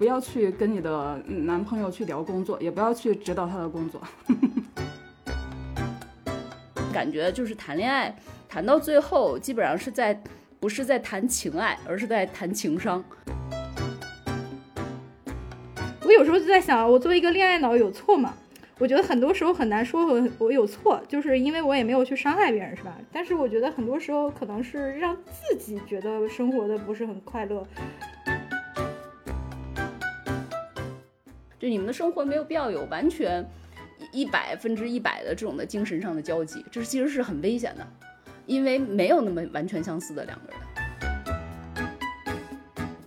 不要去跟你的男朋友去聊工作，也不要去指导他的工作。感觉就是谈恋爱，谈到最后基本上是在不是在谈情爱，而是在谈情商。我有时候就在想，我作为一个恋爱脑有错吗？我觉得很多时候很难说我我有错，就是因为我也没有去伤害别人，是吧？但是我觉得很多时候可能是让自己觉得生活的不是很快乐。就你们的生活没有必要有完全一百分之一百的这种的精神上的交集，这其实是很危险的，因为没有那么完全相似的两个人。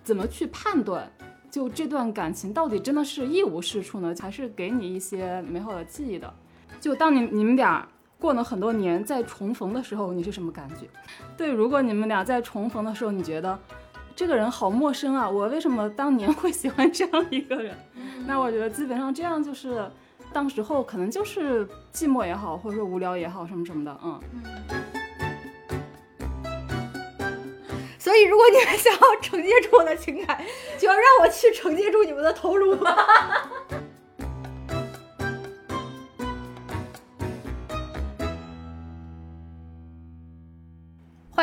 怎么去判断？就这段感情到底真的是一无是处呢，还是给你一些美好的记忆的？就当你你们俩过了很多年再重逢的时候，你是什么感觉？对，如果你们俩在重逢的时候，你觉得这个人好陌生啊，我为什么当年会喜欢这样一个人？那我觉得基本上这样就是，当时候可能就是寂寞也好，或者说无聊也好，什么什么的，嗯。所以，如果你们想要承接住我的情感，就要让我去承接住你们的头颅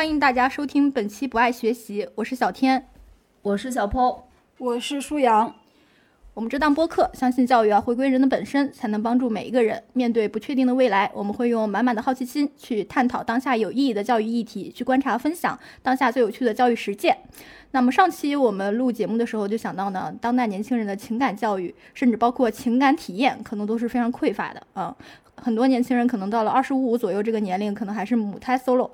欢迎大家收听本期《不爱学习》，我是小天，我是小 Po，我是舒阳。我们这档播客相信教育要回归人的本身，才能帮助每一个人面对不确定的未来。我们会用满满的好奇心去探讨当下有意义的教育议题，去观察分享当下最有趣的教育实践。那么上期我们录节目的时候就想到呢，当代年轻人的情感教育，甚至包括情感体验，可能都是非常匮乏的啊。很多年轻人可能到了二十五左右这个年龄，可能还是母胎 solo。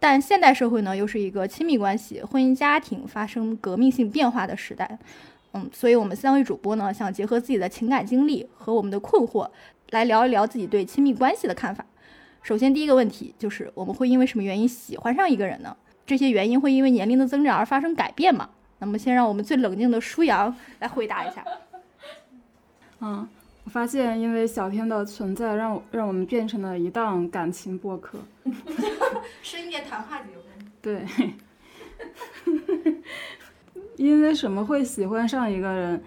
但现代社会呢，又是一个亲密关系、婚姻家庭发生革命性变化的时代。嗯，所以，我们三位主播呢，想结合自己的情感经历和我们的困惑，来聊一聊自己对亲密关系的看法。首先，第一个问题就是，我们会因为什么原因喜欢上一个人呢？这些原因会因为年龄的增长而发生改变吗？那么，先让我们最冷静的舒阳来回答一下。嗯，我发现，因为小天的存在，让让我们变成了一档感情播客。深夜谈话节目。对。因为什么会喜欢上一个人？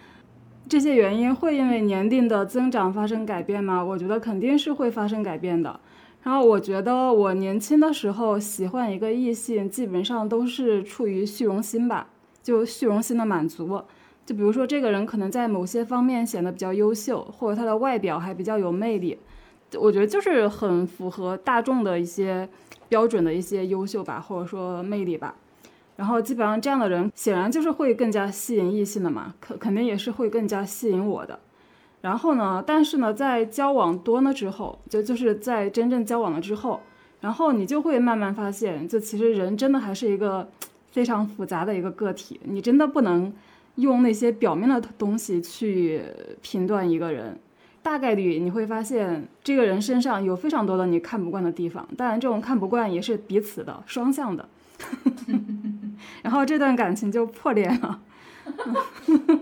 这些原因会因为年龄的增长发生改变吗？我觉得肯定是会发生改变的。然后我觉得我年轻的时候喜欢一个异性，基本上都是出于虚荣心吧，就虚荣心的满足。就比如说这个人可能在某些方面显得比较优秀，或者他的外表还比较有魅力，我觉得就是很符合大众的一些标准的一些优秀吧，或者说魅力吧。然后基本上这样的人显然就是会更加吸引异性的嘛，肯肯定也是会更加吸引我的。然后呢，但是呢，在交往多了之后，就就是在真正交往了之后，然后你就会慢慢发现，就其实人真的还是一个非常复杂的一个个体，你真的不能用那些表面的东西去评断一个人。大概率你会发现，这个人身上有非常多的你看不惯的地方，当然这种看不惯也是彼此的、双向的。然后这段感情就破裂了，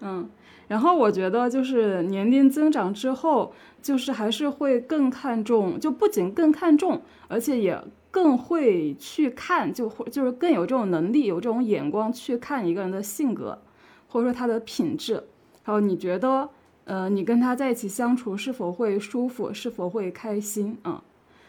嗯，然后我觉得就是年龄增长之后，就是还是会更看重，就不仅更看重，而且也更会去看，就或就是更有这种能力，有这种眼光去看一个人的性格，或者说他的品质。然后你觉得，呃，你跟他在一起相处是否会舒服，是否会开心啊？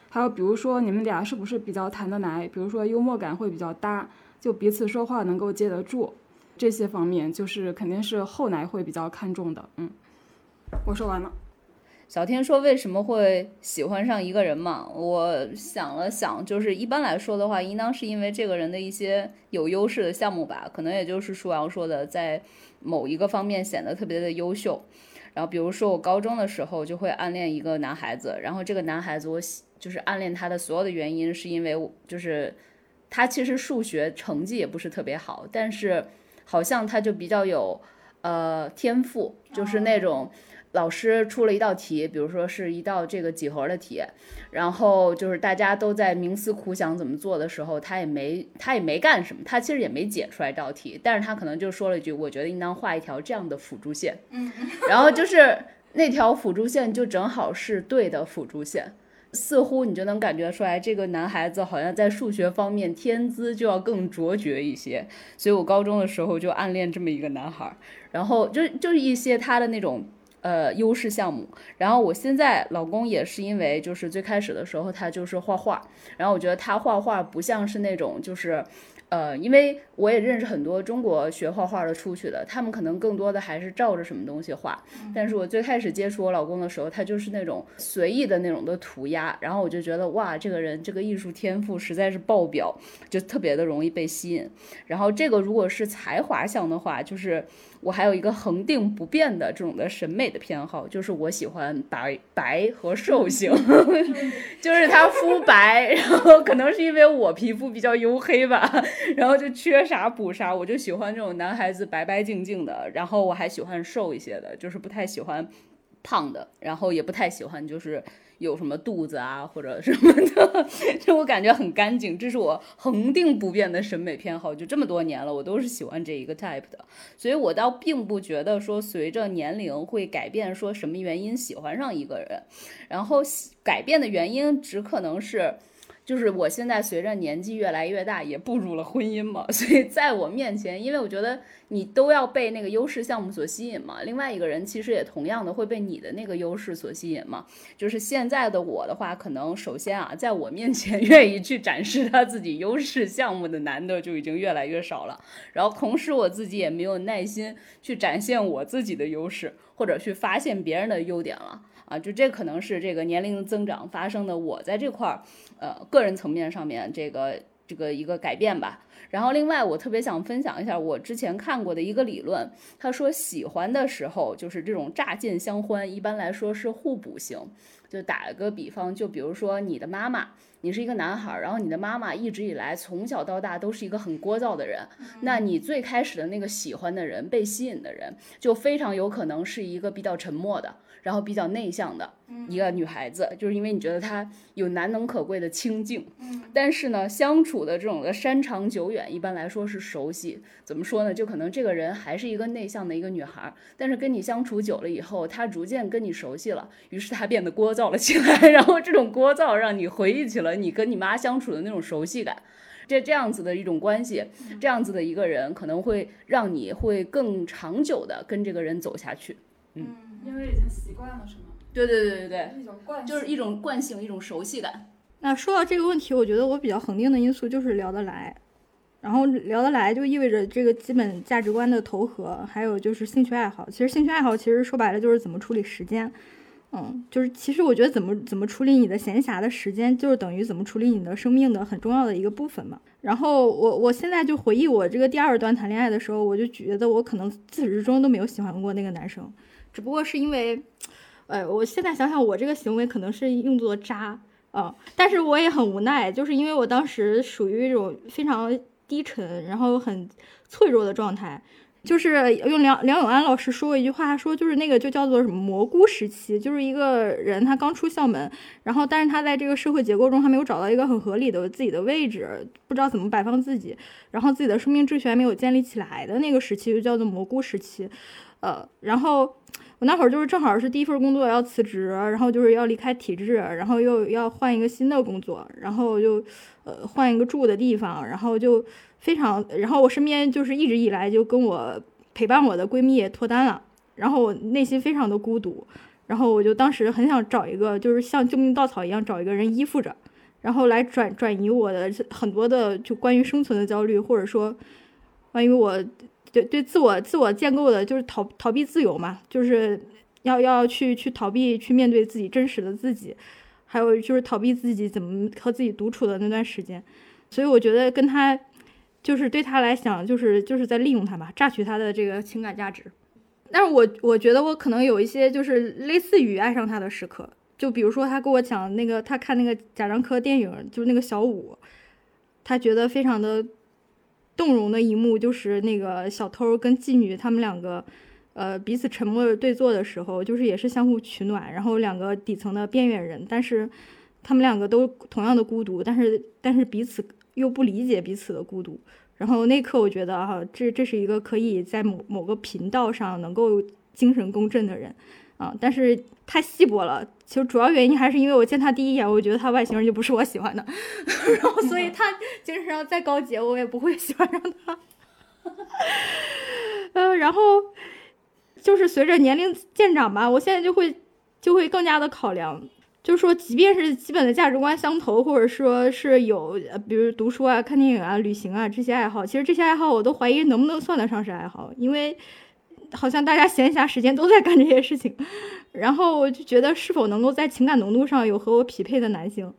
还有比如说你们俩是不是比较谈得来？比如说幽默感会比较搭，就彼此说话能够接得住，这些方面就是肯定是后来会比较看重的。嗯，我说完了。小天说为什么会喜欢上一个人嘛？我想了想，就是一般来说的话，应当是因为这个人的一些有优势的项目吧，可能也就是舒阳说的，在某一个方面显得特别的优秀。然后比如说我高中的时候就会暗恋一个男孩子，然后这个男孩子我喜。就是暗恋他的所有的原因，是因为就是他其实数学成绩也不是特别好，但是好像他就比较有呃天赋，就是那种老师出了一道题，比如说是一道这个几何的题，然后就是大家都在冥思苦想怎么做的时候，他也没他也没干什么，他其实也没解出来这道题，但是他可能就说了一句，我觉得应当画一条这样的辅助线，然后就是那条辅助线就正好是对的辅助线。似乎你就能感觉出来，这个男孩子好像在数学方面天资就要更卓绝一些。所以我高中的时候就暗恋这么一个男孩，然后就就是一些他的那种呃优势项目。然后我现在老公也是因为就是最开始的时候他就是画画，然后我觉得他画画不像是那种就是。呃，因为我也认识很多中国学画画的出去的，他们可能更多的还是照着什么东西画。但是我最开始接触我老公的时候，他就是那种随意的那种的涂鸦，然后我就觉得哇，这个人这个艺术天赋实在是爆表，就特别的容易被吸引。然后这个如果是才华项的话，就是。我还有一个恒定不变的这种的审美的偏好，就是我喜欢白白和瘦型，就是他肤白，然后可能是因为我皮肤比较黝黑吧，然后就缺啥补啥，我就喜欢这种男孩子白白净净的，然后我还喜欢瘦一些的，就是不太喜欢胖的，然后也不太喜欢就是。有什么肚子啊或者什么的，就我感觉很干净，这是我恒定不变的审美偏好，就这么多年了，我都是喜欢这一个 type 的，所以我倒并不觉得说随着年龄会改变，说什么原因喜欢上一个人，然后改变的原因只可能是。就是我现在随着年纪越来越大，也步入了婚姻嘛，所以在我面前，因为我觉得你都要被那个优势项目所吸引嘛，另外一个人其实也同样的会被你的那个优势所吸引嘛。就是现在的我的话，可能首先啊，在我面前 愿意去展示他自己优势项目的男的就已经越来越少了，然后同时我自己也没有耐心去展现我自己的优势，或者去发现别人的优点了。啊，就这可能是这个年龄增长发生的，我在这块儿，呃，个人层面上面这个这个一个改变吧。然后另外，我特别想分享一下我之前看过的一个理论，他说喜欢的时候就是这种乍见相欢，一般来说是互补型。就打个比方，就比如说你的妈妈，你是一个男孩，然后你的妈妈一直以来从小到大都是一个很聒噪的人，那你最开始的那个喜欢的人、被吸引的人，就非常有可能是一个比较沉默的。然后比较内向的一个女孩子，就是因为你觉得她有难能可贵的清静，但是呢，相处的这种的山长久远，一般来说是熟悉。怎么说呢？就可能这个人还是一个内向的一个女孩，但是跟你相处久了以后，她逐渐跟你熟悉了，于是她变得聒噪了起来。然后这种聒噪让你回忆起了你跟你妈相处的那种熟悉感。这这样子的一种关系，这样子的一个人，可能会让你会更长久的跟这个人走下去。嗯。因为已经习惯了，是吗？对对对对对，一种惯，就是一种惯性，一种熟悉感。那说到这个问题，我觉得我比较恒定的因素就是聊得来，然后聊得来就意味着这个基本价值观的投合，还有就是兴趣爱好。其实兴趣爱好其实说白了就是怎么处理时间，嗯，就是其实我觉得怎么怎么处理你的闲暇的时间，就是等于怎么处理你的生命的很重要的一个部分嘛。然后我我现在就回忆我这个第二段谈恋爱的时候，我就觉得我可能自始至终都没有喜欢过那个男生。只不过是因为，呃，我现在想想，我这个行为可能是用作渣啊，但是我也很无奈，就是因为我当时属于一种非常低沉，然后很脆弱的状态。就是用梁梁永安老师说过一句话，说就是那个就叫做什么蘑菇时期，就是一个人他刚出校门，然后但是他在这个社会结构中还没有找到一个很合理的自己的位置，不知道怎么摆放自己，然后自己的生命秩序还没有建立起来的那个时期，就叫做蘑菇时期。呃，然后我那会儿就是正好是第一份工作要辞职，然后就是要离开体制，然后又要换一个新的工作，然后就呃换一个住的地方，然后就非常，然后我身边就是一直以来就跟我陪伴我的闺蜜也脱单了，然后我内心非常的孤独，然后我就当时很想找一个就是像救命稻草一样找一个人依附着，然后来转转移我的很多的就关于生存的焦虑，或者说关于我。对对，自我自我建构的就是逃逃避自由嘛，就是要要去去逃避去面对自己真实的自己，还有就是逃避自己怎么和自己独处的那段时间，所以我觉得跟他就是对他来讲就是就是在利用他嘛，榨取他的这个情感价值。但是我我觉得我可能有一些就是类似于爱上他的时刻，就比如说他跟我讲那个他看那个贾樟柯电影，就是那个小五，他觉得非常的。动容的一幕就是那个小偷跟妓女他们两个，呃，彼此沉默对坐的时候，就是也是相互取暖，然后两个底层的边缘人，但是他们两个都同样的孤独，但是但是彼此又不理解彼此的孤独。然后那刻我觉得哈，这这是一个可以在某某个频道上能够精神共振的人，啊，但是太稀薄了。其实主要原因还是因为我见他第一眼，我觉得他外形就不是我喜欢的，然后所以他精神上再高洁，我也不会喜欢上他。呃，然后就是随着年龄渐长吧，我现在就会就会更加的考量，就是说，即便是基本的价值观相投，或者说是有，比如读书啊、看电影啊、旅行啊这些爱好，其实这些爱好我都怀疑能不能算得上是爱好，因为好像大家闲暇时间都在干这些事情，然后我就觉得是否能够在情感浓度上有和我匹配的男性，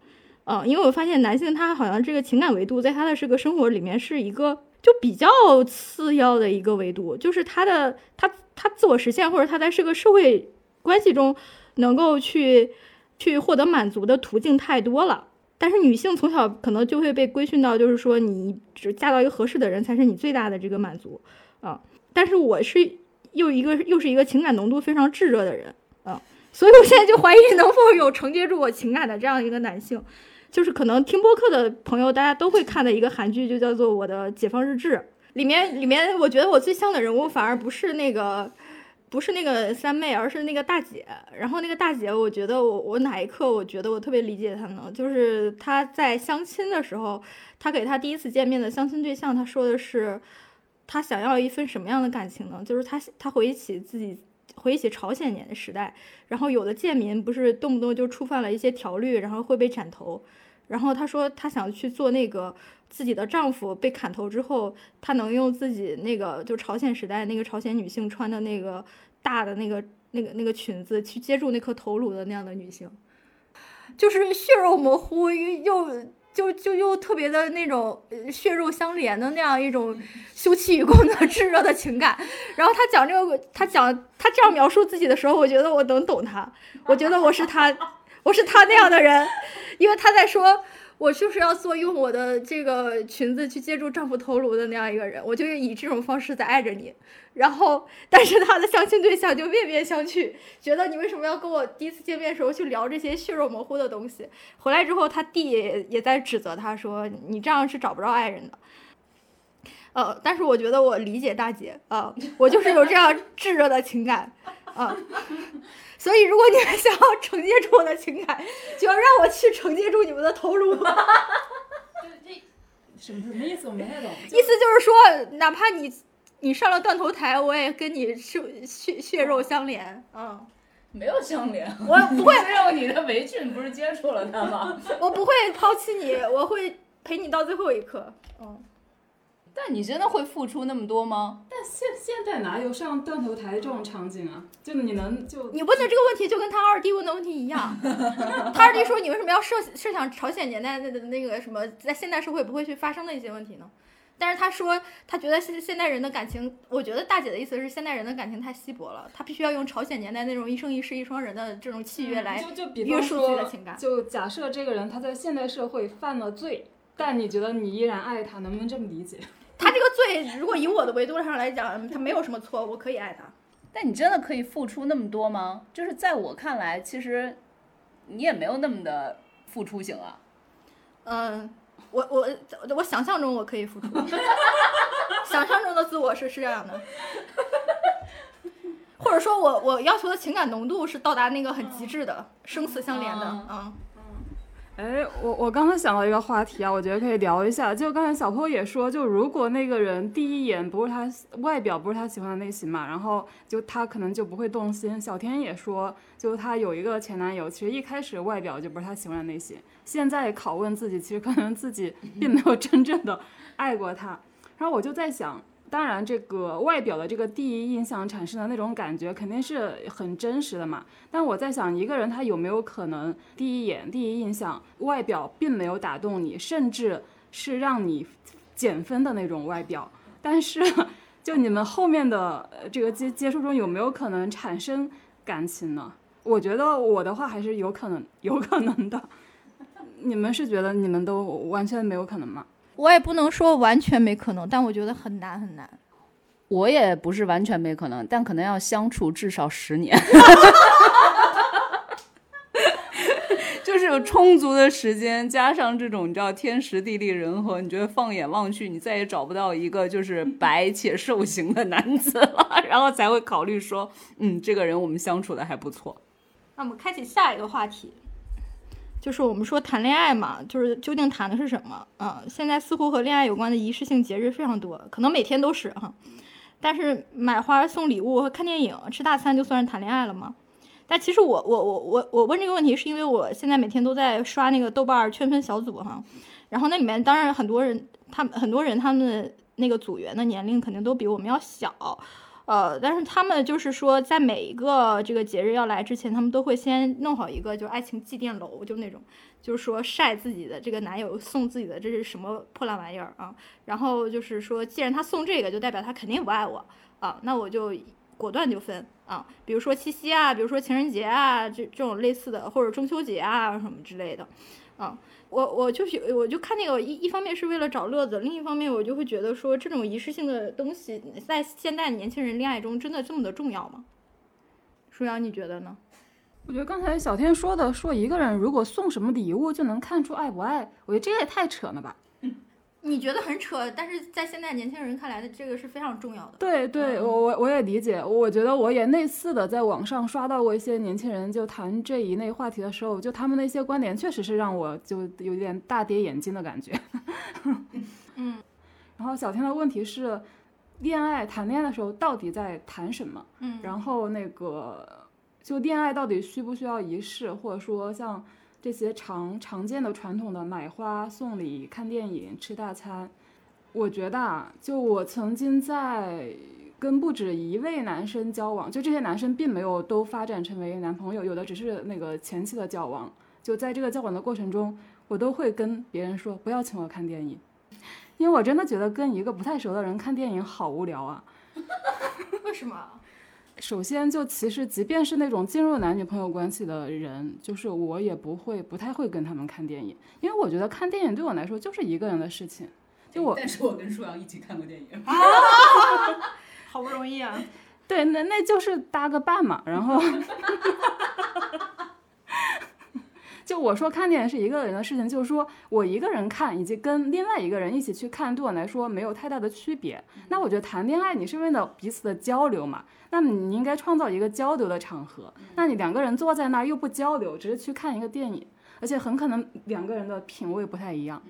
嗯，因为我发现男性他好像这个情感维度在他的这个生活里面是一个。就比较次要的一个维度，就是他的他他自我实现，或者他在这个社会关系中能够去去获得满足的途径太多了。但是女性从小可能就会被规训到，就是说你只嫁到一个合适的人才是你最大的这个满足啊。但是我是又一个又是一个情感浓度非常炙热的人啊，所以我现在就怀疑能否有承接住我情感的这样一个男性。就是可能听播客的朋友，大家都会看的一个韩剧，就叫做《我的解放日志》。里面里面，我觉得我最像的人物反而不是那个，不是那个三妹，而是那个大姐。然后那个大姐，我觉得我我哪一刻，我觉得我特别理解她呢？就是她在相亲的时候，她给她第一次见面的相亲对象，她说的是，她想要一份什么样的感情呢？就是她她回忆起自己。回忆起朝鲜年的时代，然后有的贱民不是动不动就触犯了一些条律，然后会被斩头。然后她说，她想去做那个自己的丈夫被砍头之后，她能用自己那个就朝鲜时代那个朝鲜女性穿的那个大的那个那个那个裙子去接住那颗头颅的那样的女性，就是血肉模糊又。就就又特别的那种血肉相连的那样一种休戚与共的炙热的情感，然后他讲这个，他讲他这样描述自己的时候，我觉得我能懂他，我觉得我是他，我是他那样的人，因为他在说。我就是要做用我的这个裙子去接住丈夫头颅的那样一个人，我就以这种方式在爱着你。然后，但是他的相亲对象就面面相觑，觉得你为什么要跟我第一次见面的时候去聊这些血肉模糊的东西？回来之后，他弟也也在指责他说：“你这样是找不着爱人的。”呃，但是我觉得我理解大姐啊，我就是有这样炙热的情感啊。所以，如果你们想要承接住我的情感，就要让我去承接住你们的头颅。这什么什么意思？我没太懂。意思就是说，哪怕你你上了断头台，我也跟你血血血肉相连。嗯，没有相连。我不会让你的围裙不是接触了他吗？我不会抛弃你，我会陪你到最后一刻。嗯。但你真的会付出那么多吗？在哪有上断头台这种场景啊？就你能就你问的这个问题，就跟他二弟问的问题一样。他二弟说：“你为什么要设设想朝鲜年代的那个什么，在现代社会不会去发生的一些问题呢？”但是他说，他觉得现现代人的感情，我觉得大姐的意思是，现代人的感情太稀薄了，他必须要用朝鲜年代那种一生一世一双人的这种契约来约束自己的情感。就假设这个人他在现代社会犯了罪，但你觉得你依然爱他，能不能这么理解？他这个罪，如果以我的维度上来讲，他没有什么错，我可以爱他。但你真的可以付出那么多吗？就是在我看来，其实你也没有那么的付出型啊。嗯，我我我想象中我可以付出，想象中的自我是是这样的，或者说我我要求的情感浓度是到达那个很极致的，生死相连的，嗯。哎，我我刚才想到一个话题啊，我觉得可以聊一下。就刚才小坡也说，就如果那个人第一眼不是他外表不是他喜欢的类型嘛，然后就他可能就不会动心。小天也说，就他有一个前男友，其实一开始外表就不是他喜欢的类型。现在拷问自己，其实可能自己并没有真正的爱过他。然后我就在想。当然，这个外表的这个第一印象产生的那种感觉肯定是很真实的嘛。但我在想，一个人他有没有可能第一眼、第一印象外表并没有打动你，甚至是让你减分的那种外表？但是，就你们后面的这个接接触中有没有可能产生感情呢？我觉得我的话还是有可能，有可能的。你们是觉得你们都完全没有可能吗？我也不能说完全没可能，但我觉得很难很难。我也不是完全没可能，但可能要相处至少十年。就 是就是有充足的时间，加上这种你知道天时地利人和，你觉得放眼望去，你再也找不到一个就是白且瘦型的男子了，然后才会考虑说，嗯，这个人我们相处的还不错。那我们开启下一个话题，就是我们说谈恋爱嘛，就是究竟谈的是什么？啊、现在似乎和恋爱有关的仪式性节日非常多，可能每天都是哈。但是买花、送礼物和看电影、吃大餐就算是谈恋爱了吗？但其实我我我我我问这个问题，是因为我现在每天都在刷那个豆瓣儿圈粉小组哈，然后那里面当然很多人，他们很多人他们的那个组员的年龄肯定都比我们要小，呃，但是他们就是说，在每一个这个节日要来之前，他们都会先弄好一个就是爱情祭奠楼，就那种，就是说晒自己的这个男友送自己的这是什么破烂玩意儿啊，然后就是说，既然他送这个，就代表他肯定不爱我啊，那我就果断就分啊，比如说七夕啊，比如说情人节啊，这这种类似的，或者中秋节啊什么之类的，啊。我我就是我就看那个一一方面是为了找乐子，另一方面我就会觉得说这种仪式性的东西在现代年轻人恋爱中真的这么的重要吗？舒阳，你觉得呢？我觉得刚才小天说的，说一个人如果送什么礼物就能看出爱不爱，我觉得这也太扯了吧。你觉得很扯，但是在现在年轻人看来的这个是非常重要的。对对，嗯我我我也理解，我觉得我也类似的在网上刷到过一些年轻人就谈这一类话题的时候，就他们的一些观点确实是让我就有点大跌眼镜的感觉。嗯，然后小天的问题是，恋爱谈恋爱的时候到底在谈什么？嗯然后那个就恋爱到底需不需要仪式，或者说像这些常常见的传统的买花、送礼、看电影、吃大餐，我觉得啊，就我曾经在跟不止一位男生交往，就这些男生并没有都发展成为男朋友，有的只是那个前期的交往。就在这个交往的过程中，我都会跟别人说不要请我看电影，因为我真的觉得跟一个不太熟的人看电影好无聊啊。为什么？首先，就其实即便是那种进入男女朋友关系的人，就是我也不会不太会跟他们看电影，因为我觉得看电影对我来说就是一个人的事情。就我但是我跟舒阳一起看过电影，好不容易啊！对，那那就是搭个伴嘛。然后，就我说看电影是一个人的事情，就是说我一个人看，以及跟另外一个人一起去看，对我来说没有太大的区别。那我觉得谈恋爱，你是为了彼此的交流嘛，那么你应该创造一个交流的场合。那你两个人坐在那儿又不交流，只是去看一个电影，而且很可能两个人的品味不太一样。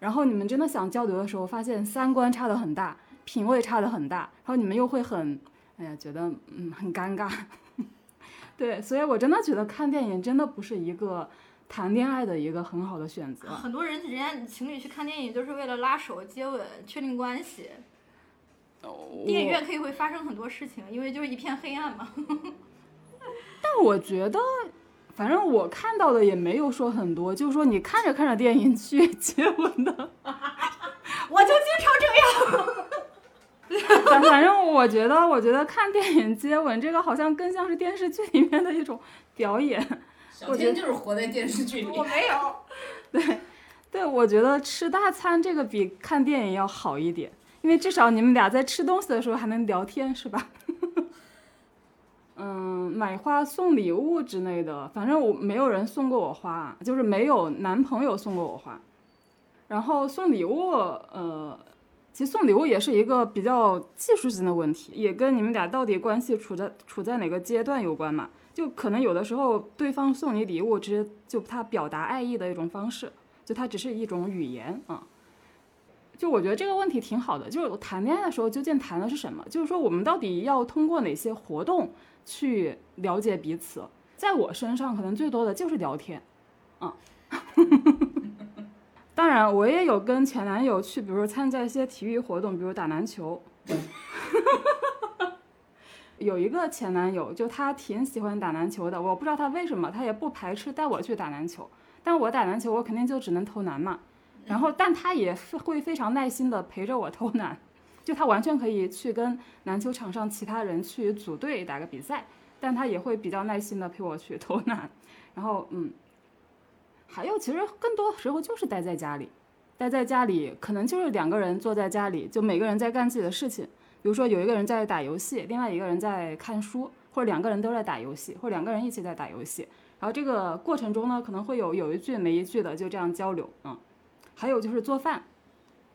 然后你们真的想交流的时候，发现三观差的很大，品味差的很大，然后你们又会很，哎呀，觉得嗯很尴尬。对，所以我真的觉得看电影真的不是一个谈恋爱的一个很好的选择。很多人人家情侣去看电影就是为了拉手、接吻、确定关系。电影院可以会发生很多事情，因为就是一片黑暗嘛。但我觉得，反正我看到的也没有说很多，就是说你看着看着电影去接吻的，我就经常这样。反反正我觉得，我觉得看电影接吻这个好像更像是电视剧里面的一种表演。小天就是活在电视剧里。我没有。对，我觉得吃大餐这个比看电影要好一点，因为至少你们俩在吃东西的时候还能聊天，是吧？嗯，买花送礼物之类的，反正我没有人送过我花，就是没有男朋友送过我花。然后送礼物，呃，其实送礼物也是一个比较技术性的问题，也跟你们俩到底关系处在处在哪个阶段有关嘛。就可能有的时候对方送你礼物，只是就他表达爱意的一种方式。就它只是一种语言啊。就我觉得这个问题挺好的，就是谈恋爱的时候究竟谈的是什么？就是说我们到底要通过哪些活动去了解彼此？在我身上可能最多的就是聊天，啊。当然，我也有跟前男友去，比如参加一些体育活动，比如打篮球。有一个前男友，就他挺喜欢打篮球的，我不知道他为什么，他也不排斥带我去打篮球。但我打篮球，我肯定就只能投篮嘛。然后，但他也会非常耐心的陪着我投篮，就他完全可以去跟篮球场上其他人去组队打个比赛，但他也会比较耐心的陪我去投篮。然后，嗯，还有其实更多时候就是待在家里，待在家里可能就是两个人坐在家里，就每个人在干自己的事情。比如说有一个人在打游戏，另外一个人在看书，或者两个人都在打游戏，或者两个人一起在打游戏。然后这个过程中呢，可能会有有一句没一句的就这样交流，嗯，还有就是做饭，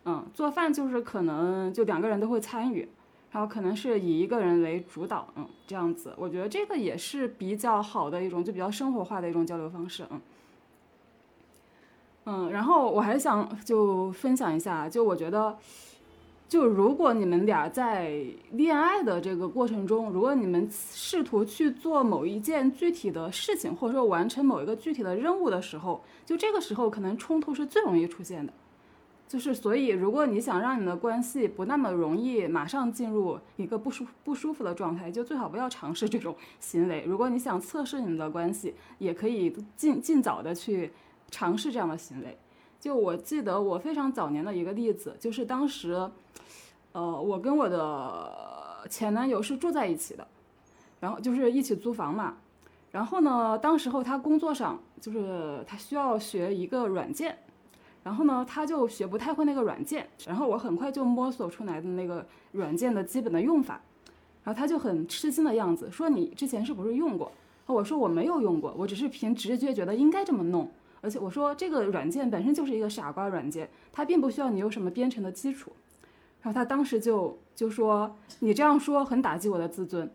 嗯，做饭就是可能就两个人都会参与，然后可能是以一个人为主导，嗯，这样子，我觉得这个也是比较好的一种，就比较生活化的一种交流方式，嗯。嗯，然后我还想就分享一下，就我觉得，就如果你们俩在恋爱的这个过程中，如果你们试图去做某一件具体的事情，或者说完成某一个具体的任务的时候，就这个时候可能冲突是最容易出现的。就是所以，如果你想让你的关系不那么容易马上进入一个不舒不舒服的状态，就最好不要尝试这种行为。如果你想测试你们的关系，也可以尽尽早的去。尝试这样的行为，就我记得我非常早年的一个例子，就是当时，呃，我跟我的前男友是住在一起的，然后就是一起租房嘛。然后呢，当时候他工作上就是他需要学一个软件，然后呢，他就学不太会那个软件，然后我很快就摸索出来的那个软件的基本的用法，然后他就很吃惊的样子，说你之前是不是用过？我说我没有用过，我只是凭直觉觉得应该这么弄。而且我说这个软件本身就是一个傻瓜软件，它并不需要你有什么编程的基础。然后他当时就就说你这样说很打击我的自尊。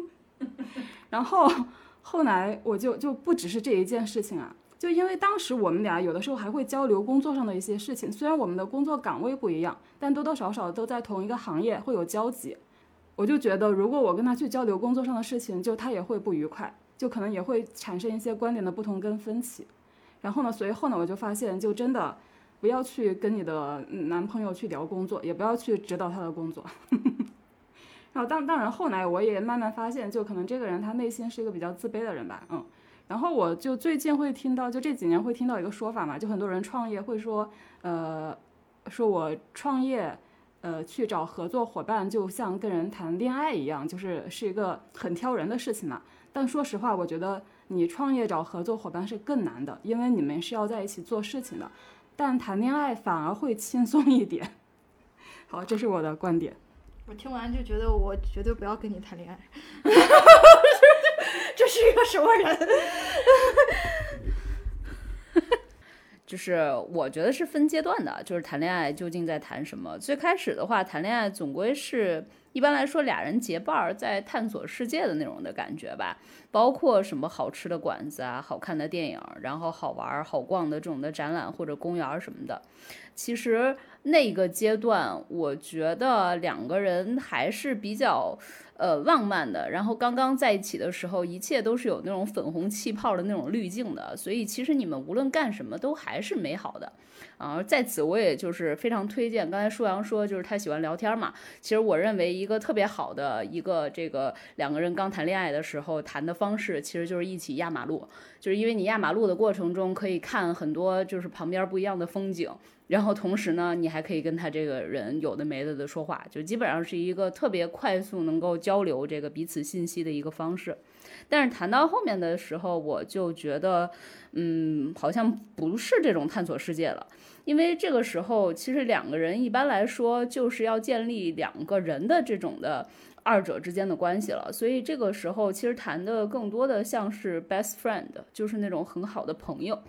然后后来我就就不只是这一件事情啊，就因为当时我们俩有的时候还会交流工作上的一些事情，虽然我们的工作岗位不一样，但多多少少都在同一个行业会有交集。我就觉得如果我跟他去交流工作上的事情，就他也会不愉快，就可能也会产生一些观点的不同跟分歧。然后呢，随后呢，我就发现，就真的不要去跟你的男朋友去聊工作，也不要去指导他的工作。然后当当然后来我也慢慢发现，就可能这个人他内心是一个比较自卑的人吧，嗯。然后我就最近会听到，就这几年会听到一个说法嘛，就很多人创业会说，呃，说我创业，呃，去找合作伙伴就像跟人谈恋爱一样，就是是一个很挑人的事情嘛。但说实话，我觉得。你创业找合作伙伴是更难的，因为你们是要在一起做事情的，但谈恋爱反而会轻松一点。好，这是我的观点。我听完就觉得我绝对不要跟你谈恋爱。这是一个什么人？就是我觉得是分阶段的，就是谈恋爱究竟在谈什么？最开始的话，谈恋爱总归是。一般来说，俩人结伴儿在探索世界的那种的感觉吧，包括什么好吃的馆子啊、好看的电影，然后好玩好逛的这种的展览或者公园什么的。其实那个阶段，我觉得两个人还是比较呃浪漫的。然后刚刚在一起的时候，一切都是有那种粉红气泡的那种滤镜的，所以其实你们无论干什么都还是美好的。啊，在此我也就是非常推荐。刚才舒阳说就是他喜欢聊天嘛，其实我认为一个特别好的一个这个两个人刚谈恋爱的时候谈的方式，其实就是一起压马路，就是因为你压马路的过程中可以看很多就是旁边不一样的风景，然后同时呢你还可以跟他这个人有的没的的说话，就基本上是一个特别快速能够交流这个彼此信息的一个方式。但是谈到后面的时候，我就觉得，嗯，好像不是这种探索世界了。因为这个时候，其实两个人一般来说就是要建立两个人的这种的二者之间的关系了，所以这个时候其实谈的更多的像是 best friend，就是那种很好的朋友。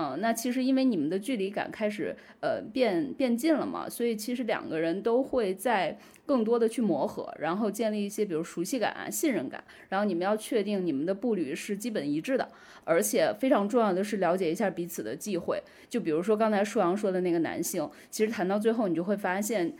嗯，那其实因为你们的距离感开始呃变变近了嘛，所以其实两个人都会在更多的去磨合，然后建立一些比如熟悉感啊、信任感，然后你们要确定你们的步履是基本一致的。而且非常重要的是了解一下彼此的忌讳，就比如说刚才舒阳说的那个男性，其实谈到最后你就会发现，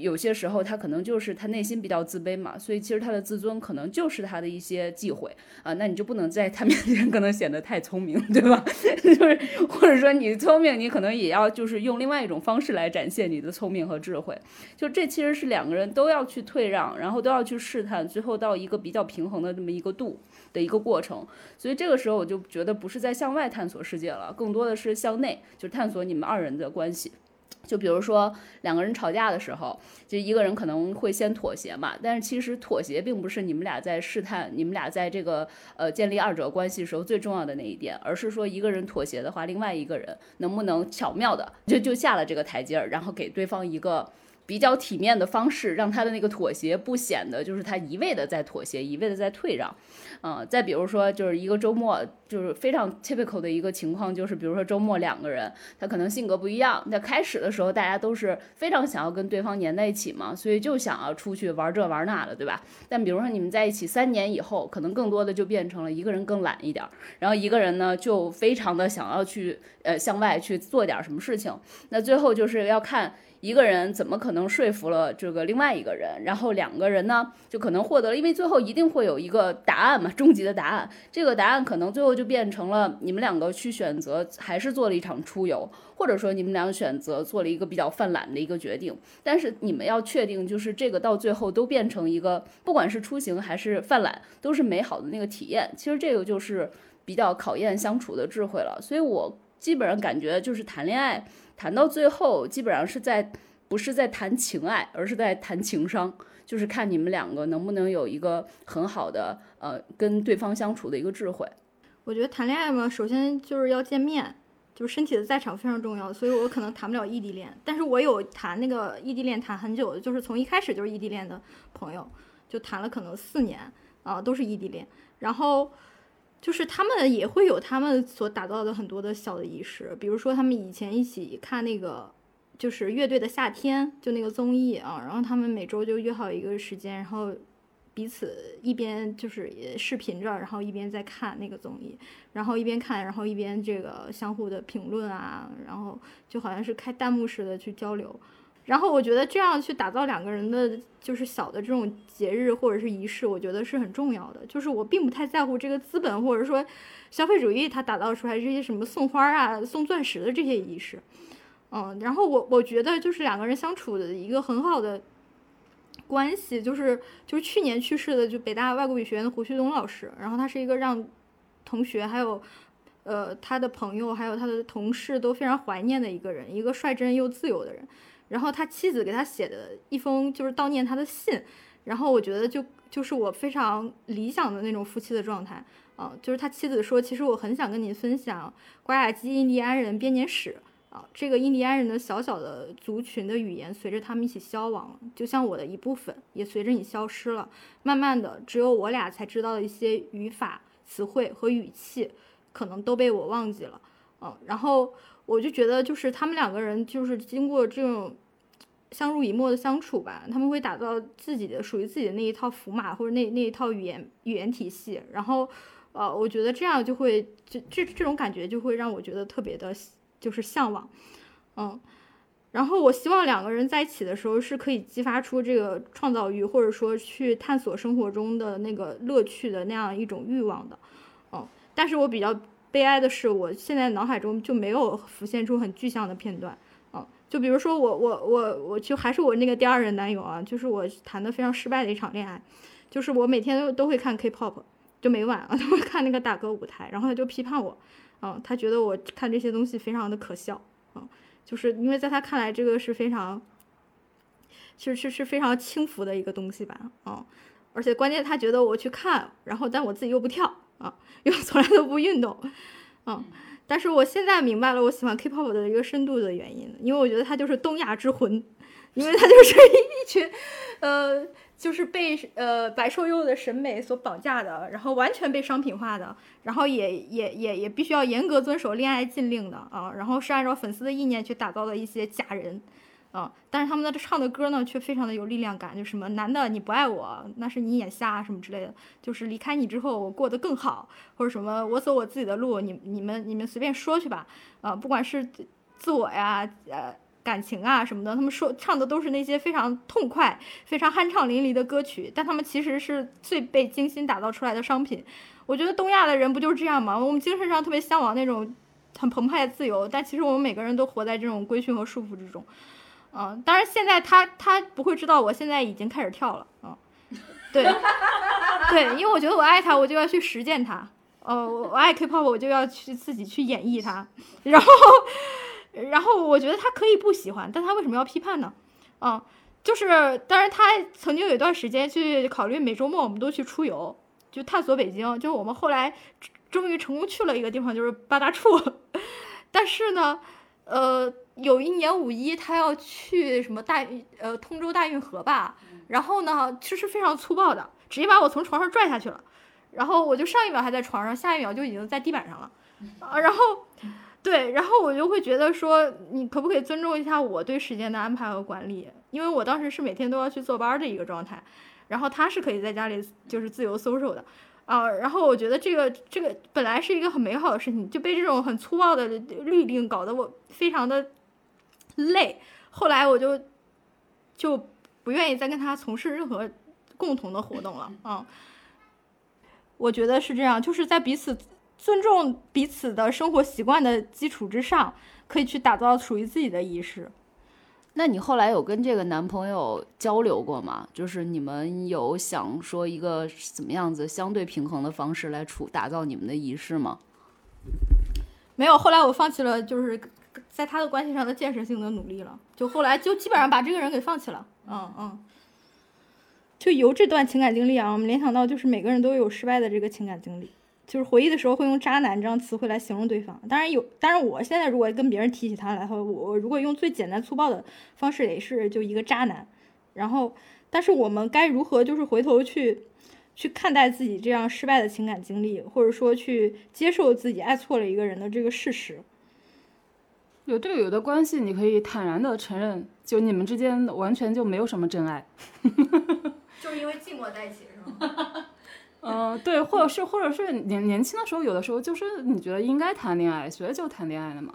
有些时候他可能就是他内心比较自卑嘛，所以其实他的自尊可能就是他的一些忌讳啊，那你就不能在他面前可能显得太聪明，对吧？就是或者说你聪明，你可能也要就是用另外一种方式来展现你的聪明和智慧，就这其实是两个人都要去退让，然后都要去试探，最后到一个比较平衡的这么一个度。的一个过程，所以这个时候我就觉得不是在向外探索世界了，更多的是向内，就探索你们二人的关系。就比如说两个人吵架的时候，就一个人可能会先妥协嘛，但是其实妥协并不是你们俩在试探，你们俩在这个呃建立二者关系时候最重要的那一点，而是说一个人妥协的话，另外一个人能不能巧妙的就就下了这个台阶儿，然后给对方一个。比较体面的方式，让他的那个妥协不显得就是他一味的在妥协，一味的在退让。嗯，再比如说，就是一个周末，就是非常 typical 的一个情况，就是比如说周末两个人，他可能性格不一样。在开始的时候，大家都是非常想要跟对方粘在一起嘛，所以就想要出去玩这玩那的，对吧？但比如说你们在一起三年以后，可能更多的就变成了一个人更懒一点，然后一个人呢就非常的想要去呃向外去做点什么事情。那最后就是要看。一个人怎么可能说服了这个另外一个人？然后两个人呢，就可能获得了，因为最后一定会有一个答案嘛，终极的答案。这个答案可能最后就变成了你们两个去选择，还是做了一场出游，或者说你们俩选择做了一个比较犯懒的一个决定。但是你们要确定，就是这个到最后都变成一个，不管是出行还是犯懒，都是美好的那个体验。其实这个就是比较考验相处的智慧了。所以我基本上感觉就是谈恋爱。谈到最后，基本上是在不是在谈情爱，而是在谈情商，就是看你们两个能不能有一个很好的呃跟对方相处的一个智慧。我觉得谈恋爱嘛，首先就是要见面，就是身体的在场非常重要，所以我可能谈不了异地恋。但是我有谈那个异地恋谈很久的，就是从一开始就是异地恋的朋友，就谈了可能四年啊，都是异地恋，然后。就是他们也会有他们所打造的很多的小的仪式，比如说他们以前一起看那个就是乐队的夏天，就那个综艺啊，然后他们每周就约好一个时间，然后彼此一边就是视频着，然后一边在看那个综艺，然后一边看，然后一边这个相互的评论啊，然后就好像是开弹幕似的去交流。然后我觉得这样去打造两个人的就是小的这种节日或者是仪式，我觉得是很重要的。就是我并不太在乎这个资本或者说消费主义它打造出来这些什么送花啊、送钻石的这些仪式，嗯，然后我我觉得就是两个人相处的一个很好的关系，就是就是去年去世的就北大外国语学院的胡旭东老师，然后他是一个让同学还有呃他的朋友还有他的同事都非常怀念的一个人，一个率真又自由的人。然后他妻子给他写的一封就是悼念他的信，然后我觉得就就是我非常理想的那种夫妻的状态啊，就是他妻子说，其实我很想跟你分享瓜亚基印第安人编年史啊，这个印第安人的小小的族群的语言随着他们一起消亡，就像我的一部分也随着你消失了，慢慢的只有我俩才知道的一些语法、词汇和语气，可能都被我忘记了，嗯，然后。我就觉得，就是他们两个人，就是经过这种相濡以沫的相处吧，他们会打造自己的属于自己的那一套符码或者那那一套语言语言体系。然后，呃，我觉得这样就会，这这这种感觉就会让我觉得特别的，就是向往，嗯。然后我希望两个人在一起的时候是可以激发出这个创造欲，或者说去探索生活中的那个乐趣的那样一种欲望的，嗯。但是我比较。悲哀的是，我现在脑海中就没有浮现出很具象的片段，嗯，就比如说我我我我就还是我那个第二任男友啊，就是我谈的非常失败的一场恋爱，就是我每天都都会看 K-pop，就每晚啊 都会看那个打歌舞台，然后他就批判我，嗯，他觉得我看这些东西非常的可笑，嗯，就是因为在他看来这个是非常，其实是是非常轻浮的一个东西吧，嗯，而且关键他觉得我去看，然后但我自己又不跳。啊，因为从来都不运动，嗯，但是我现在明白了我喜欢 K-pop 的一个深度的原因，因为我觉得它就是东亚之魂，因为它就是 一群，呃，就是被呃白瘦幼的审美所绑架的，然后完全被商品化的，然后也也也也必须要严格遵守恋爱禁令的啊，然后是按照粉丝的意念去打造的一些假人。嗯，但是他们的唱的歌呢，却非常的有力量感，就什么男的你不爱我，那是你眼瞎什么之类的，就是离开你之后我过得更好，或者什么我走我自己的路，你你们你们随便说去吧，啊，不管是自我呀，呃，感情啊什么的，他们说唱的都是那些非常痛快、非常酣畅淋漓的歌曲，但他们其实是最被精心打造出来的商品。我觉得东亚的人不就是这样吗？我们精神上特别向往那种很澎湃的自由，但其实我们每个人都活在这种规训和束缚之中。嗯，当然现在他他不会知道我现在已经开始跳了，嗯，对，对，因为我觉得我爱他，我就要去实践他，呃，我爱 K-pop，我就要去自己去演绎他，然后，然后我觉得他可以不喜欢，但他为什么要批判呢？嗯，就是，当然他曾经有一段时间去考虑每周末我们都去出游，就探索北京，就我们后来终于成功去了一个地方，就是八大处，但是呢，呃。有一年五一他要去什么大运呃通州大运河吧，然后呢其实非常粗暴的，直接把我从床上拽下去了，然后我就上一秒还在床上，下一秒就已经在地板上了，啊，然后对，然后我就会觉得说，你可不可以尊重一下我对时间的安排和管理？因为我当时是每天都要去坐班的一个状态，然后他是可以在家里就是自由 social 的。啊，然后我觉得这个这个本来是一个很美好的事情，就被这种很粗暴的律令搞得我非常的累。后来我就就不愿意再跟他从事任何共同的活动了。嗯，我觉得是这样，就是在彼此尊重彼此的生活习惯的基础之上，可以去打造属于自己的仪式。那你后来有跟这个男朋友交流过吗？就是你们有想说一个怎么样子相对平衡的方式来处打造你们的仪式吗？没有，后来我放弃了，就是在他的关系上的建设性的努力了。就后来就基本上把这个人给放弃了。嗯嗯。就由这段情感经历啊，我们联想到就是每个人都有失败的这个情感经历。就是回忆的时候会用“渣男”这样词汇来形容对方，当然有，当然我现在如果跟别人提起他来话，我如果用最简单粗暴的方式也是就一个渣男。然后，但是我们该如何就是回头去去看待自己这样失败的情感经历，或者说去接受自己爱错了一个人的这个事实？有队友的关系，你可以坦然的承认，就你们之间完全就没有什么真爱，就是因为寂寞在一起是吗？嗯，对，或者是，或者是年年轻的时候，有的时候就是你觉得应该谈恋爱，所以就谈恋爱了嘛。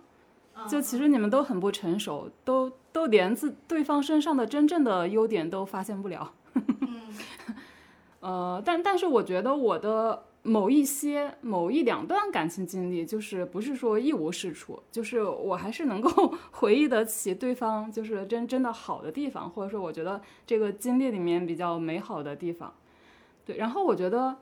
就其实你们都很不成熟，都都连自对方身上的真正的优点都发现不了。呃，但但是我觉得我的某一些某一两段感情经历，就是不是说一无是处，就是我还是能够 回忆得起对方就是真真的好的地方，或者说我觉得这个经历里面比较美好的地方。对，然后我觉得，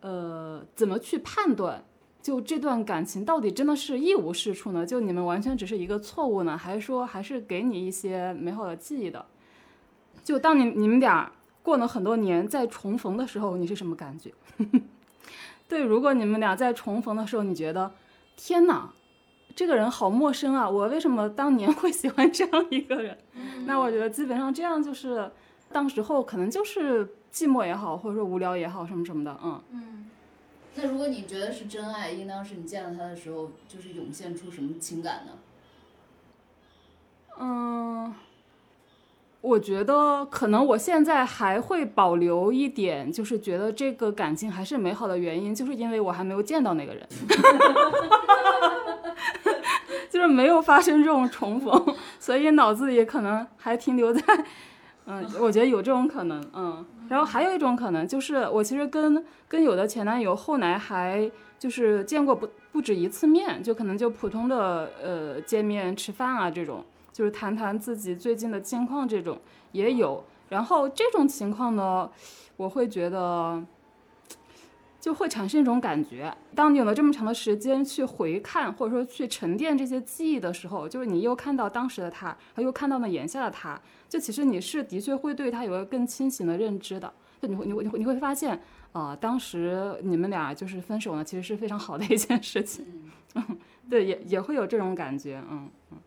呃，怎么去判断，就这段感情到底真的是一无是处呢？就你们完全只是一个错误呢，还是说还是给你一些美好的记忆的？就当你你们俩过了很多年再重逢的时候，你是什么感觉？对，如果你们俩在重逢的时候，你觉得天哪，这个人好陌生啊，我为什么当年 会喜欢这样一个人？那我觉得基本上这样就是，当时候可能就是。寂寞也好，或者说无聊也好，什么什么的，嗯。嗯。那如果你觉得是真爱，应当是你见到他的时候，就是涌现出什么情感呢？嗯，我觉得可能我现在还会保留一点，就是觉得这个感情还是美好的原因，就是因为我还没有见到那个人，就是没有发生这种重逢，所以脑子里可能还停留在，嗯，我觉得有这种可能，嗯。然后还有一种可能就是，我其实跟跟有的前男友后来还就是见过不不止一次面，就可能就普通的呃见面吃饭啊这种，就是谈谈自己最近的近况这种也有。然后这种情况呢，我会觉得就会产生一种感觉，当你有了这么长的时间去回看或者说去沉淀这些记忆的时候，就是你又看到当时的他，又看到了眼下的他。就其实你是的确会对他有个更清醒的认知的，就你会你会你会你会发现，啊，当时你们俩就是分手呢，其实是非常好的一件事情，嗯，对，也也会有这种感觉，嗯嗯。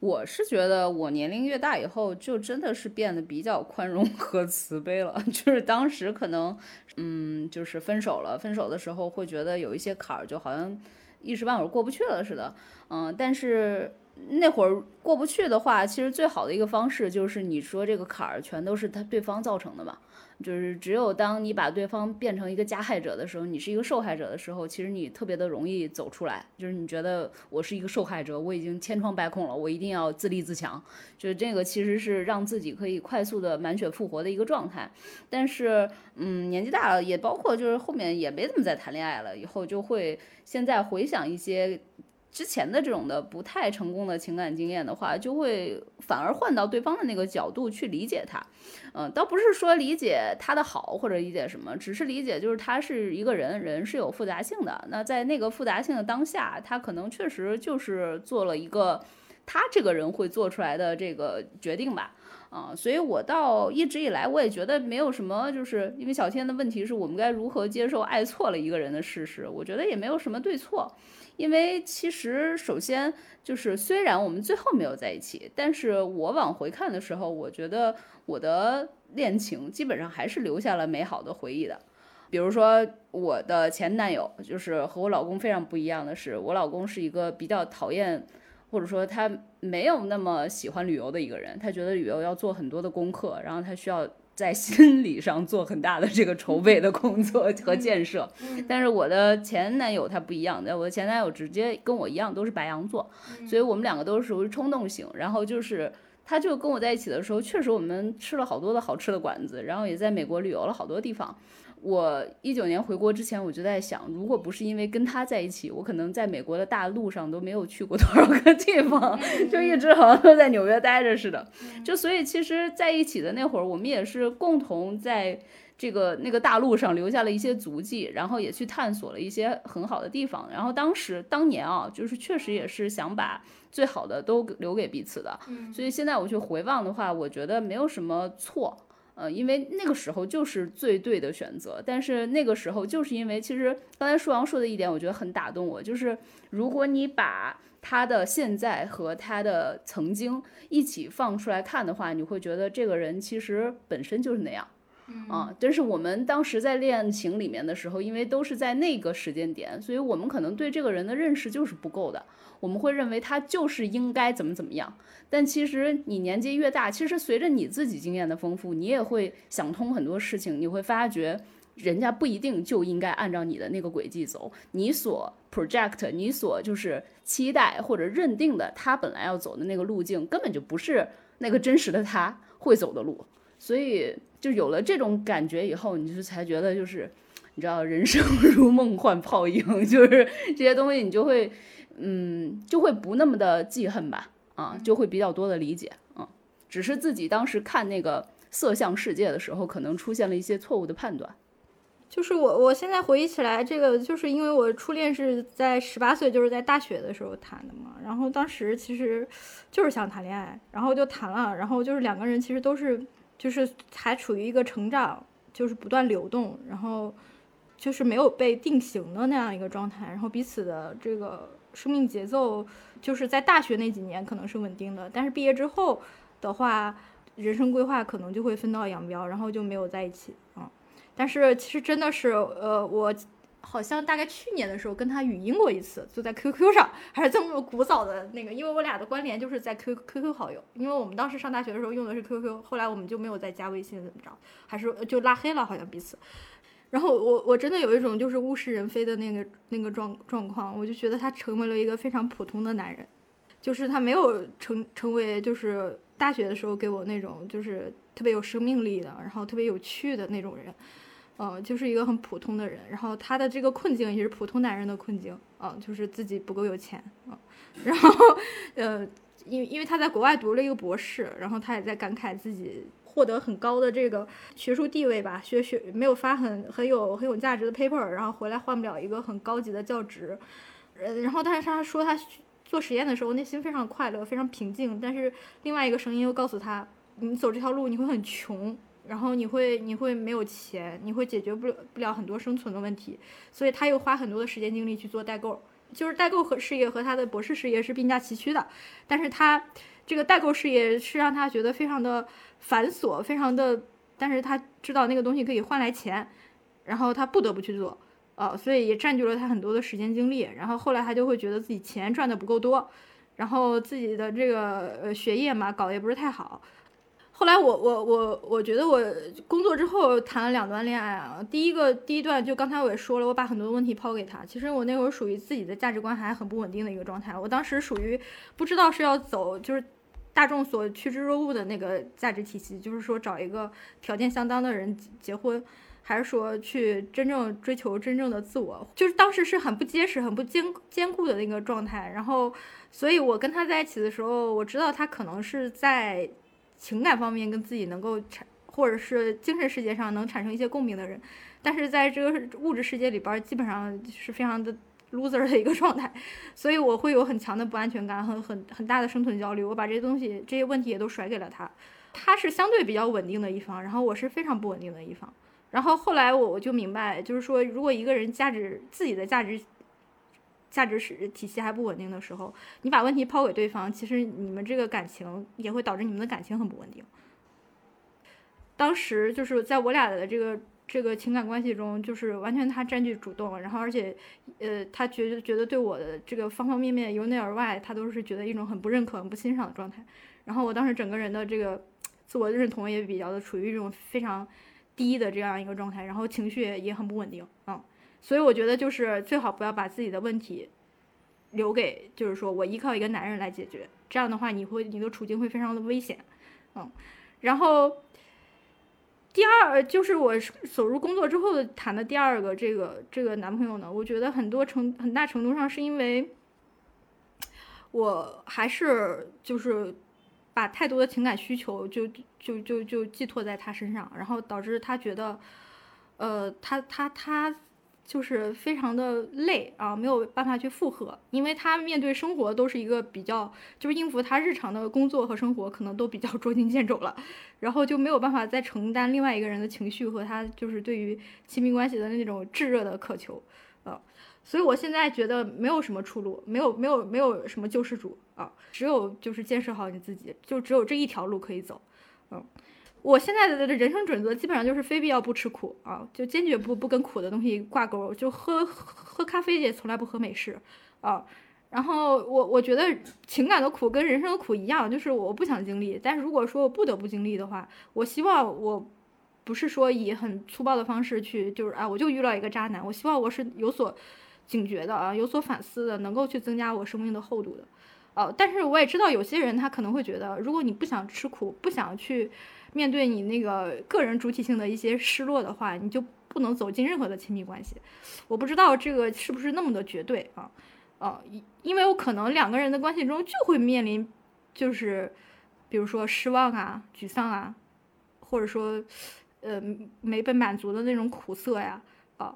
我是觉得我年龄越大以后，就真的是变得比较宽容和慈悲了，就是当时可能，嗯，就是分手了，分手的时候会觉得有一些坎儿，就好像一时半会儿过不去了似的，嗯，但是。那会儿过不去的话，其实最好的一个方式就是你说这个坎儿全都是他对方造成的嘛。就是只有当你把对方变成一个加害者的时候，你是一个受害者的时候，其实你特别的容易走出来。就是你觉得我是一个受害者，我已经千疮百孔了，我一定要自立自强。就是这个其实是让自己可以快速的满血复活的一个状态。但是，嗯，年纪大了，也包括就是后面也没怎么再谈恋爱了，以后就会现在回想一些。之前的这种的不太成功的情感经验的话，就会反而换到对方的那个角度去理解他，嗯，倒不是说理解他的好或者理解什么，只是理解就是他是一个人，人是有复杂性的。那在那个复杂性的当下，他可能确实就是做了一个他这个人会做出来的这个决定吧。啊，所以我到一直以来，我也觉得没有什么，就是因为小天的问题是我们该如何接受爱错了一个人的事实，我觉得也没有什么对错，因为其实首先就是虽然我们最后没有在一起，但是我往回看的时候，我觉得我的恋情基本上还是留下了美好的回忆的，比如说我的前男友，就是和我老公非常不一样的是，我老公是一个比较讨厌。或者说他没有那么喜欢旅游的一个人，他觉得旅游要做很多的功课，然后他需要在心理上做很大的这个筹备的工作和建设。但是我的前男友他不一样的，我的前男友直接跟我一样都是白羊座，所以我们两个都是属于冲动型。然后就是他就跟我在一起的时候，确实我们吃了好多的好吃的馆子，然后也在美国旅游了好多地方。我一九年回国之前，我就在想，如果不是因为跟他在一起，我可能在美国的大陆上都没有去过多少个地方，就一直好像都在纽约待着似的。就所以，其实在一起的那会儿，我们也是共同在这个那个大陆上留下了一些足迹，然后也去探索了一些很好的地方。然后当时当年啊，就是确实也是想把最好的都留给彼此的。所以现在我去回望的话，我觉得没有什么错。呃，因为那个时候就是最对的选择，但是那个时候就是因为，其实刚才舒阳说的一点，我觉得很打动我，就是如果你把他的现在和他的曾经一起放出来看的话，你会觉得这个人其实本身就是那样。啊，但是我们当时在恋情里面的时候，因为都是在那个时间点，所以我们可能对这个人的认识就是不够的。我们会认为他就是应该怎么怎么样。但其实你年纪越大，其实随着你自己经验的丰富，你也会想通很多事情。你会发觉，人家不一定就应该按照你的那个轨迹走。你所 project，你所就是期待或者认定的他本来要走的那个路径，根本就不是那个真实的他会走的路。所以。就有了这种感觉以后，你就才觉得就是，你知道，人生 如梦幻泡影，就是这些东西你就会，嗯，就会不那么的记恨吧，啊，就会比较多的理解，啊，只是自己当时看那个色相世界的时候，可能出现了一些错误的判断。就是我我现在回忆起来，这个就是因为我初恋是在十八岁，就是在大学的时候谈的嘛，然后当时其实就是想谈恋爱，然后就谈了，然后就是两个人其实都是。就是还处于一个成长，就是不断流动，然后就是没有被定型的那样一个状态，然后彼此的这个生命节奏，就是在大学那几年可能是稳定的，但是毕业之后的话，人生规划可能就会分道扬镳，然后就没有在一起啊。但是其实真的是，呃，我。好像大概去年的时候跟他语音过一次，就在 QQ 上，还是这么古早的那个，因为我俩的关联就是在 Q QQ 好友，因为我们当时上大学的时候用的是 QQ，后来我们就没有再加微信怎么着，还是就拉黑了好像彼此。然后我我真的有一种就是物是人非的那个那个状状况，我就觉得他成为了一个非常普通的男人，就是他没有成成为就是大学的时候给我那种就是特别有生命力的，然后特别有趣的那种人。嗯，就是一个很普通的人，然后他的这个困境也是普通男人的困境，嗯，就是自己不够有钱，嗯，然后，呃，因因为他在国外读了一个博士，然后他也在感慨自己获得很高的这个学术地位吧，学学没有发很很有很有价值的 paper，然后回来换不了一个很高级的教职，呃，然后但是他说他做实验的时候内心非常快乐，非常平静，但是另外一个声音又告诉他，你走这条路你会很穷。然后你会你会没有钱，你会解决不了不了很多生存的问题，所以他又花很多的时间精力去做代购，就是代购和事业和他的博士事业是并驾齐驱的，但是他这个代购事业是让他觉得非常的繁琐，非常的，但是他知道那个东西可以换来钱，然后他不得不去做，呃，所以也占据了他很多的时间精力，然后后来他就会觉得自己钱赚的不够多，然后自己的这个呃学业嘛搞得也不是太好。后来我我我我觉得我工作之后谈了两段恋爱啊，第一个第一段就刚才我也说了，我把很多问题抛给他。其实我那会儿属于自己的价值观还很不稳定的一个状态，我当时属于不知道是要走就是大众所趋之若鹜的那个价值体系，就是说找一个条件相当的人结婚，还是说去真正追求真正的自我，就是当时是很不结实、很不坚坚固的那个状态。然后，所以我跟他在一起的时候，我知道他可能是在。情感方面跟自己能够产，或者是精神世界上能产生一些共鸣的人，但是在这个物质世界里边，基本上是非常的 loser 的一个状态，所以我会有很强的不安全感，很很很大的生存焦虑。我把这些东西、这些问题也都甩给了他，他是相对比较稳定的一方，然后我是非常不稳定的一方。然后后来我我就明白，就是说，如果一个人价值自己的价值价值是体系还不稳定的时候，你把问题抛给对方，其实你们这个感情也会导致你们的感情很不稳定。当时就是在我俩的这个这个情感关系中，就是完全他占据主动，然后而且，呃，他觉得觉得对我的这个方方面面由内而外，他都是觉得一种很不认可、很不欣赏的状态。然后我当时整个人的这个自我认同也比较的处于一种非常低的这样一个状态，然后情绪也很不稳定啊。所以我觉得就是最好不要把自己的问题留给，就是说我依靠一个男人来解决，这样的话你会你的处境会非常的危险，嗯，然后。第二就是我走入工作之后谈的第二个这个这个男朋友呢，我觉得很多程很大程度上是因为，我还是就是把太多的情感需求就就就就寄托在他身上，然后导致他觉得，呃，他他他。就是非常的累啊，没有办法去负荷，因为他面对生活都是一个比较，就是应付他日常的工作和生活，可能都比较捉襟见肘了，然后就没有办法再承担另外一个人的情绪和他就是对于亲密关系的那种炙热的渴求，啊，所以我现在觉得没有什么出路，没有没有没有什么救世主啊，只有就是建设好你自己，就只有这一条路可以走，嗯。我现在的人生准则基本上就是非必要不吃苦啊，就坚决不不跟苦的东西挂钩，就喝喝咖啡也从来不喝美式，啊，然后我我觉得情感的苦跟人生的苦一样，就是我不想经历，但是如果说我不得不经历的话，我希望我不是说以很粗暴的方式去，就是啊我就遇到一个渣男，我希望我是有所警觉的啊，有所反思的，能够去增加我生命的厚度的，啊，但是我也知道有些人他可能会觉得，如果你不想吃苦，不想去。面对你那个个人主体性的一些失落的话，你就不能走进任何的亲密关系。我不知道这个是不是那么的绝对啊？啊，因为我可能两个人的关系中就会面临，就是比如说失望啊、沮丧啊，或者说呃没被满足的那种苦涩呀。啊，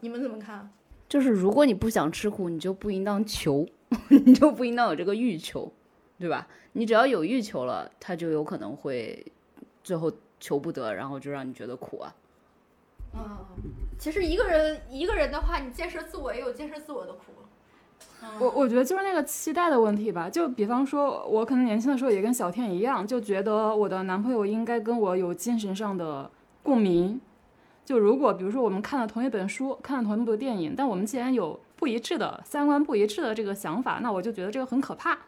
你们怎么看？就是如果你不想吃苦，你就不应当求，你就不应当有这个欲求。对吧？你只要有欲求了，他就有可能会最后求不得，然后就让你觉得苦啊。嗯，其实一个人一个人的话，你建设自我也有建设自我的苦。我我觉得就是那个期待的问题吧。就比方说，我可能年轻的时候也跟小天一样，就觉得我的男朋友应该跟我有精神上的共鸣。就如果比如说我们看了同一本书，看了同一部电影，但我们既然有不一致的三观不一致的这个想法，那我就觉得这个很可怕。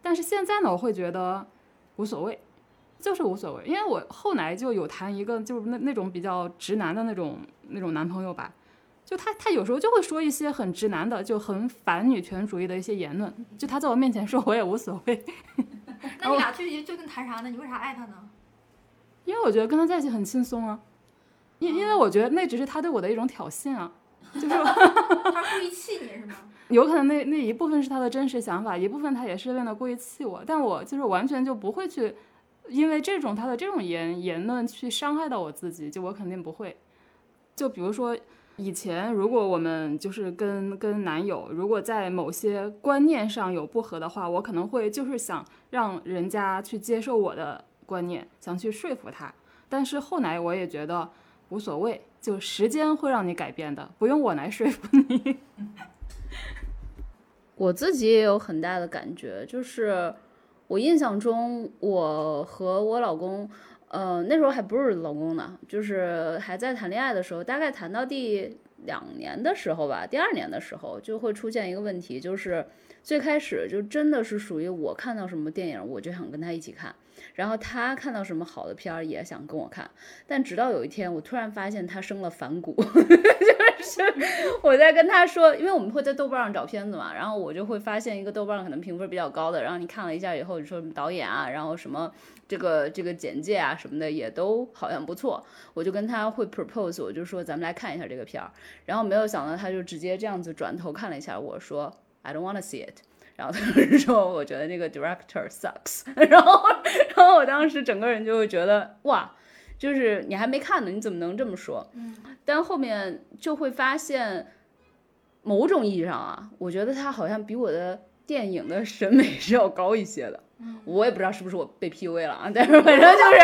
嗯。但是现在呢，我会觉得无所谓，就是无所谓，因为我后来就有谈一个就是那那种比较直男的那种那种男朋友吧，就他他有时候就会说一些很直男的，就很反女权主义的一些言论，就他在我面前说，我也无所谓。那你俩具体究竟谈啥呢？你为啥爱他呢？因为我觉得跟他在一起很轻松啊，因因为我觉得那只是他对我的一种挑衅啊，就是 他故意气你是吗？有可能那那一部分是他的真实想法，一部分他也是为了故意气我，但我就是完全就不会去，因为这种他的这种言言论去伤害到我自己，就我肯定不会。就比如说以前，如果我们就是跟跟男友，如果在某些观念上有不合的话，我可能会就是想让人家去接受我的观念，想去说服他。但是后来我也觉得无所谓，就时间会让你改变的，不用我来说服你。我自己也有很大的感觉，就是我印象中，我和我老公，呃，那时候还不是老公呢，就是还在谈恋爱的时候，大概谈到第两年的时候吧，第二年的时候就会出现一个问题，就是最开始就真的是属于我看到什么电影，我就想跟他一起看。然后他看到什么好的片儿也想跟我看，但直到有一天，我突然发现他生了反骨，就是我在跟他说，因为我们会在豆瓣上找片子嘛，然后我就会发现一个豆瓣上可能评分比较高的，然后你看了一下以后，你说导演啊，然后什么这个这个简介啊什么的也都好像不错，我就跟他会 propose，我就说咱们来看一下这个片儿，然后没有想到他就直接这样子转头看了一下我说 I don't wanna see it。然后他就说：“我觉得那个 director sucks。”然后，然后我当时整个人就会觉得哇，就是你还没看呢，你怎么能这么说？嗯。但后面就会发现，某种意义上啊，我觉得他好像比我的电影的审美是要高一些的。我也不知道是不是我被 PUA 了啊，但是反正就是，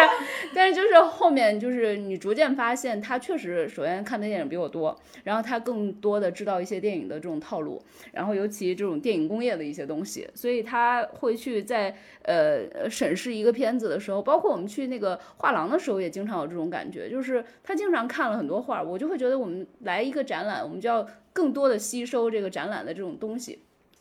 但是就是后面就是你逐渐发现，他确实首先看的电影比我多，然后他更多的知道一些电影的这种套路，然后尤其这种电影工业的一些东西，所以他会去在呃审视一个片子的时候，包括我们去那个画廊的时候，也经常有这种感觉，就是他经常看了很多画，我就会觉得我们来一个展览，我们就要更多的吸收这个展览的这种东西。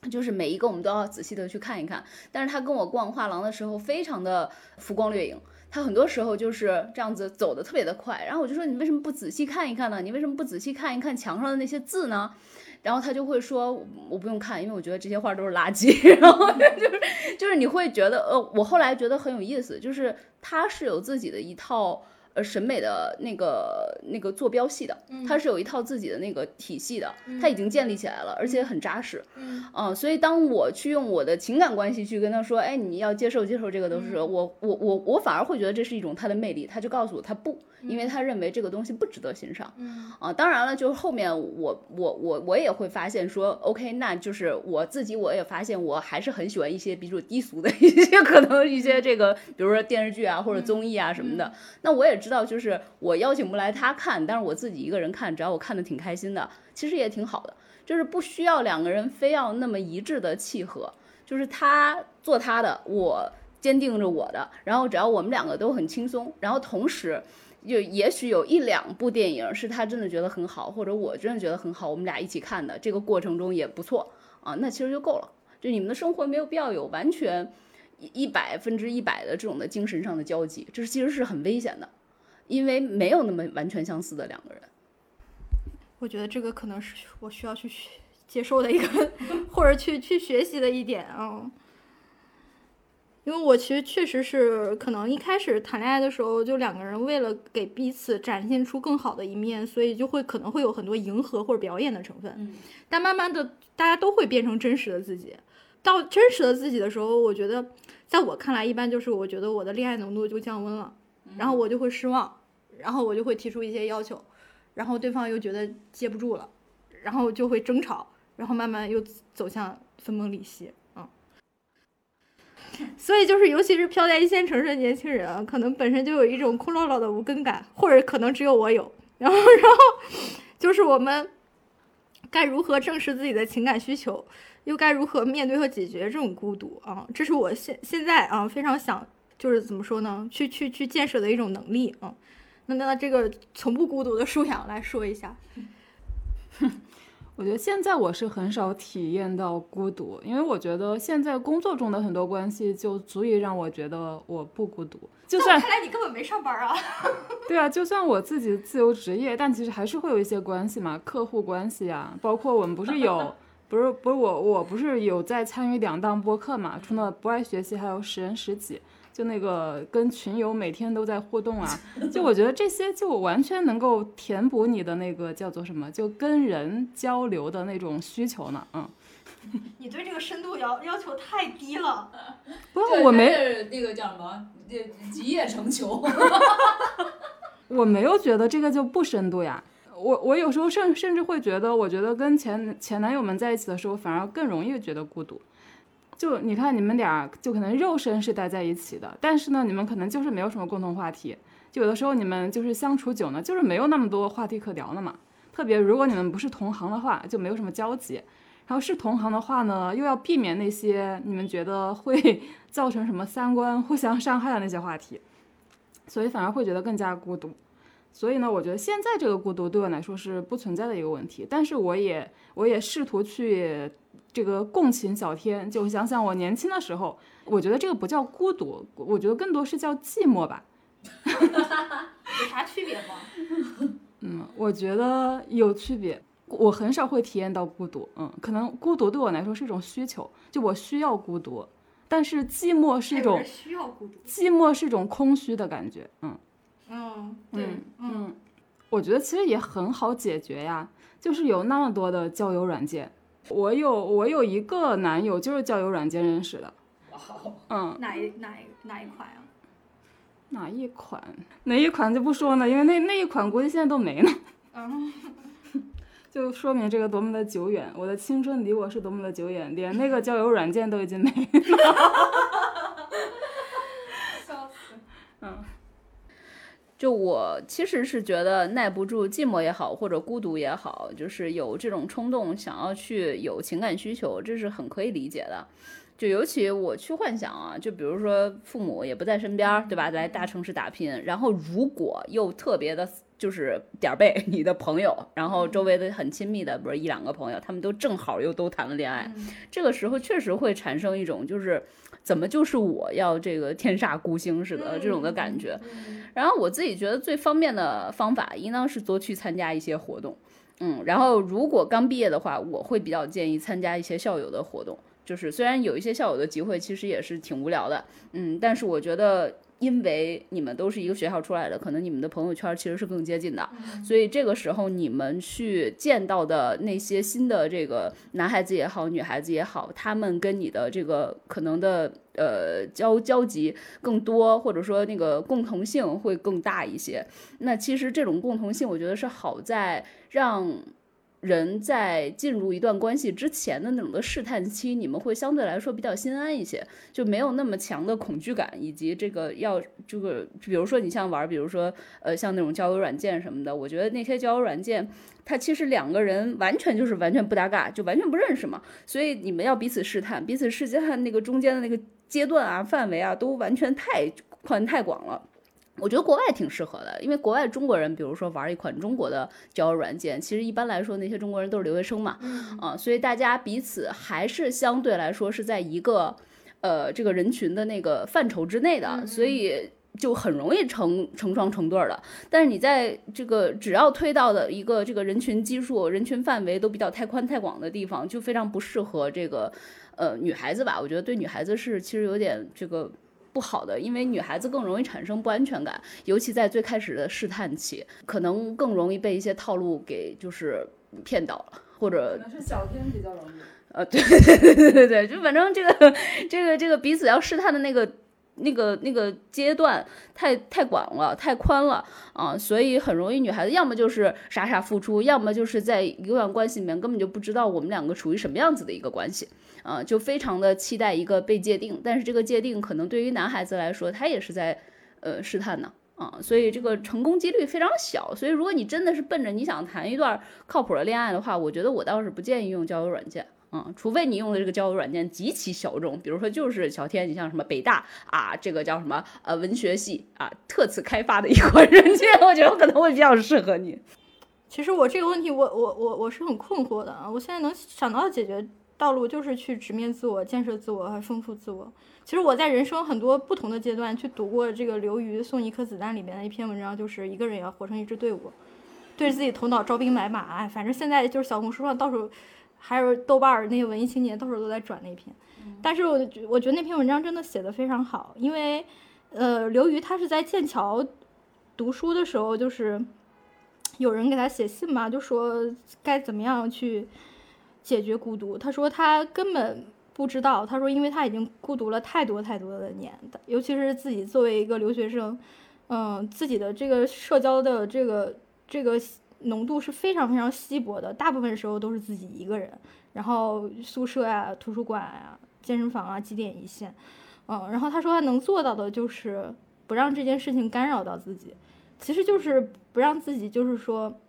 就是每一个我们都要仔细的去看一看，但是他跟我逛画廊的时候非常的浮光掠影，他很多时候就是这样子走的特别的快，然后我就说你为什么不仔细看一看呢？你为什么不仔细看一看墙上的那些字呢？然后他就会说我不用看，因为我觉得这些画都是垃圾。然后就是就是你会觉得呃，我后来觉得很有意思，就是他是有自己的一套。呃，审美的那个那个坐标系的，它是有一套自己的那个体系的，它已经建立起来了，而且很扎实。嗯，所以当我去用我的情感关系去跟他说，哎，你要接受接受这个的时候，我我我我反而会觉得这是一种他的魅力，他就告诉我他不，因为他认为这个东西不值得欣赏。嗯啊，当然了，就是后面我我我我也会发现说，OK，那就是我自己我也发现我还是很喜欢一些比较低俗的 一些可能一些这个，比如说电视剧啊或者综艺啊什么的，那我也。知道就是我邀请不来他看，但是我自己一个人看，只要我看的挺开心的，其实也挺好的。就是不需要两个人非要那么一致的契合，就是他做他的，我坚定着我的，然后只要我们两个都很轻松，然后同时就也许有一两部电影是他真的觉得很好，或者我真的觉得很好，我们俩一起看的，这个过程中也不错啊，那其实就够了。就你们的生活没有必要有完全一百分之一百的这种的精神上的交集，这是其实是很危险的。因为没有那么完全相似的两个人，我觉得这个可能是我需要去接受的一个，或者去去学习的一点啊。因为我其实确实是可能一开始谈恋爱的时候，就两个人为了给彼此展现出更好的一面，所以就会可能会有很多迎合或者表演的成分。嗯。但慢慢的，大家都会变成真实的自己。到真实的自己的时候，我觉得，在我看来，一般就是我觉得我的恋爱浓度就降温了。然后我就会失望，然后我就会提出一些要求，然后对方又觉得接不住了，然后就会争吵，然后慢慢又走向分崩离析，嗯。所以就是，尤其是飘在一线城市的年轻人啊，可能本身就有一种空落落的无根感，或者可能只有我有。然后，然后就是我们该如何正视自己的情感需求，又该如何面对和解决这种孤独啊？这是我现现在啊非常想。就是怎么说呢？去去去建设的一种能力啊。那那这个从不孤独的舒阳来说一下。我觉得现在我是很少体验到孤独，因为我觉得现在工作中的很多关系就足以让我觉得我不孤独。就算看来你根本没上班啊。对啊，就算我自己自由职业，但其实还是会有一些关系嘛，客户关系啊，包括我们不是有，不是不是我我不是有在参与两档播客嘛，除了不爱学习，还有十人十己。就那个跟群友每天都在互动啊，就我觉得这些就完全能够填补你的那个叫做什么，就跟人交流的那种需求呢，嗯。你对这个深度要要求太低了。不，我没那个叫什么，集腋成裘。我没有觉得这个就不深度呀，我我有时候甚甚至会觉得，我觉得跟前前男友们在一起的时候，反而更容易觉得孤独。就你看，你们俩就可能肉身是待在一起的，但是呢，你们可能就是没有什么共同话题。就有的时候你们就是相处久呢，就是没有那么多话题可聊了嘛。特别如果你们不是同行的话，就没有什么交集。然后是同行的话呢，又要避免那些你们觉得会造成什么三观互相伤害的那些话题，所以反而会觉得更加孤独。所以呢，我觉得现在这个孤独对我来说是不存在的一个问题。但是我也我也试图去。这个共情小天，就想想我年轻的时候，我觉得这个不叫孤独，我觉得更多是叫寂寞吧。有啥区别吗？嗯，我觉得有区别。我很少会体验到孤独，嗯，可能孤独对我来说是一种需求，就我需要孤独。但是寂寞是一种需要孤独，寂寞是一种空虚的感觉，嗯嗯，对，嗯，我觉得其实也很好解决呀，就是有那么多的交友软件。我有我有一个男友，就是交友软件认识的。嗯，哪一哪一哪一款啊？哪一款？哪一款就不说呢，因为那那一款估计现在都没了。嗯，就说明这个多么的久远。我的青春离我是多么的久远，连那个交友软件都已经没了。笑死。嗯。就我其实是觉得耐不住寂寞也好，或者孤独也好，就是有这种冲动想要去有情感需求，这是很可以理解的。就尤其我去幻想啊，就比如说父母也不在身边，对吧？来大城市打拼，然后如果又特别的，就是点儿背你的朋友，然后周围的很亲密的，比如一两个朋友，他们都正好又都谈了恋爱，这个时候确实会产生一种就是怎么就是我要这个天煞孤星似的这种的感觉。然后我自己觉得最方便的方法，应当是多去参加一些活动。嗯，然后如果刚毕业的话，我会比较建议参加一些校友的活动。就是虽然有一些校友的集会，其实也是挺无聊的，嗯，但是我觉得，因为你们都是一个学校出来的，可能你们的朋友圈其实是更接近的，所以这个时候你们去见到的那些新的这个男孩子也好，女孩子也好，他们跟你的这个可能的呃交交集更多，或者说那个共同性会更大一些。那其实这种共同性，我觉得是好在让。人在进入一段关系之前的那种的试探期，你们会相对来说比较心安一些，就没有那么强的恐惧感，以及这个要这个，比如说你像玩，比如说呃像那种交友软件什么的，我觉得那些交友软件，它其实两个人完全就是完全不搭嘎，就完全不认识嘛，所以你们要彼此试探，彼此试探那个中间的那个阶段啊、范围啊，都完全太宽太广了。我觉得国外挺适合的，因为国外中国人，比如说玩一款中国的交友软件，其实一般来说那些中国人都是留学生嘛，啊，所以大家彼此还是相对来说是在一个呃这个人群的那个范畴之内的，所以就很容易成成双成对的。但是你在这个只要推到的一个这个人群基数、人群范围都比较太宽太广的地方，就非常不适合这个呃女孩子吧？我觉得对女孩子是其实有点这个。不好的，因为女孩子更容易产生不安全感，尤其在最开始的试探期，可能更容易被一些套路给就是骗到了，或者可能是小天比较容易。呃，对 对对对对对，就反正这个这个这个彼此要试探的那个。那个那个阶段太太广了，太宽了啊，所以很容易女孩子要么就是傻傻付出，要么就是在一段关系里面根本就不知道我们两个处于什么样子的一个关系啊，就非常的期待一个被界定，但是这个界定可能对于男孩子来说，他也是在呃试探呢啊，所以这个成功几率非常小。所以如果你真的是奔着你想谈一段靠谱的恋爱的话，我觉得我倒是不建议用交友软件。嗯，除非你用的这个交友软件极其小众，比如说就是小天，你像什么北大啊，这个叫什么呃文学系啊，特此开发的一款软件，我觉得可能会比较适合你。其实我这个问题，我我我我是很困惑的啊。我现在能想到解决道路就是去直面自我、建设自我、和丰富自我。其实我在人生很多不同的阶段去读过这个刘瑜送一颗子弹里面的一篇文章，就是一个人也要活成一支队伍，对自己头脑招兵买马。哎，反正现在就是小红书上到处。还有豆瓣儿那些文艺青年，到处都在转那篇，但是我我觉得那篇文章真的写的非常好，因为，呃，刘瑜他是在剑桥读书的时候，就是有人给他写信嘛，就说该怎么样去解决孤独。他说他根本不知道，他说因为他已经孤独了太多太多的年，尤其是自己作为一个留学生，嗯，自己的这个社交的这个这个。浓度是非常非常稀薄的，大部分时候都是自己一个人，然后宿舍呀、图书馆啊、健身房啊几点一线，嗯，然后他说他能做到的就是不让这件事情干扰到自己，其实就是不让自己就是说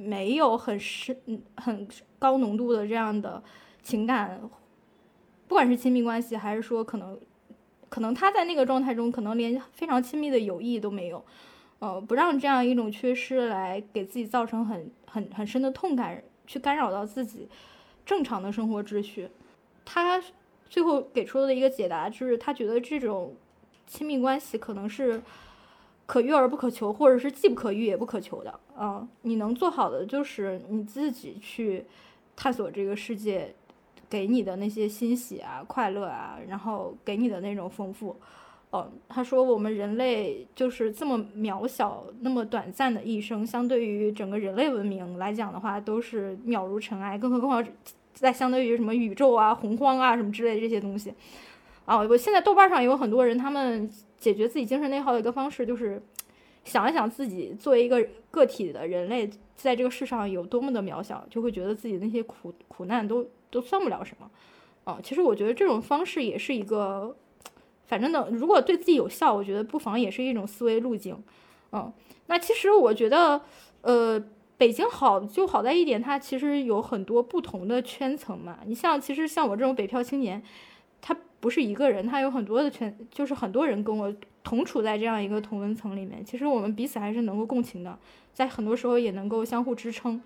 没有很深、很高浓度的这样的情感，不管是亲密关系还是说可能可能他在那个状态中可能连非常亲密的友谊都没有。呃，不让这样一种缺失来给自己造成很很很深的痛感，去干扰到自己正常的生活秩序。他最后给出的一个解答就是，他觉得这种亲密关系可能是可遇而不可求，或者是既不可遇也不可求的。嗯，你能做好的就是你自己去探索这个世界给你的那些欣喜啊、快乐啊，然后给你的那种丰富。哦，他说我们人类就是这么渺小、那么短暂的一生，相对于整个人类文明来讲的话，都是渺如尘埃。更何况在相对于什么宇宙啊、洪荒啊什么之类的这些东西。啊，我现在豆瓣上有很多人，他们解决自己精神内耗的一个方式就是想一想自己作为一个个体的人类，在这个世上有多么的渺小，就会觉得自己那些苦苦难都都算不了什么。啊，其实我觉得这种方式也是一个，反正呢，如果对自己有效，我觉得不妨也是一种思维路径。嗯，那其实我觉得，呃，北京好就好在一点，它其实有很多不同的圈层嘛。你像，其实像我这种北漂青年，他不是一个人，他有很多的圈，就是很多人跟我同处在这样一个同温层里面。其实我们彼此还是能够共情的，在很多时候也能够相互支撑。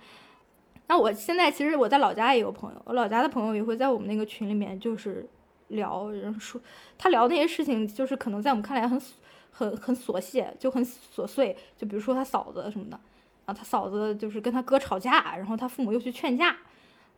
那我现在其实我在老家也有朋友，我老家的朋友也会在我们那个群里面就是聊，然说他聊那些事情，就是可能在我们看来很很很琐屑，就很琐碎，就比如说他嫂子什么的，啊，他嫂子就是跟他哥吵架，然后他父母又去劝架，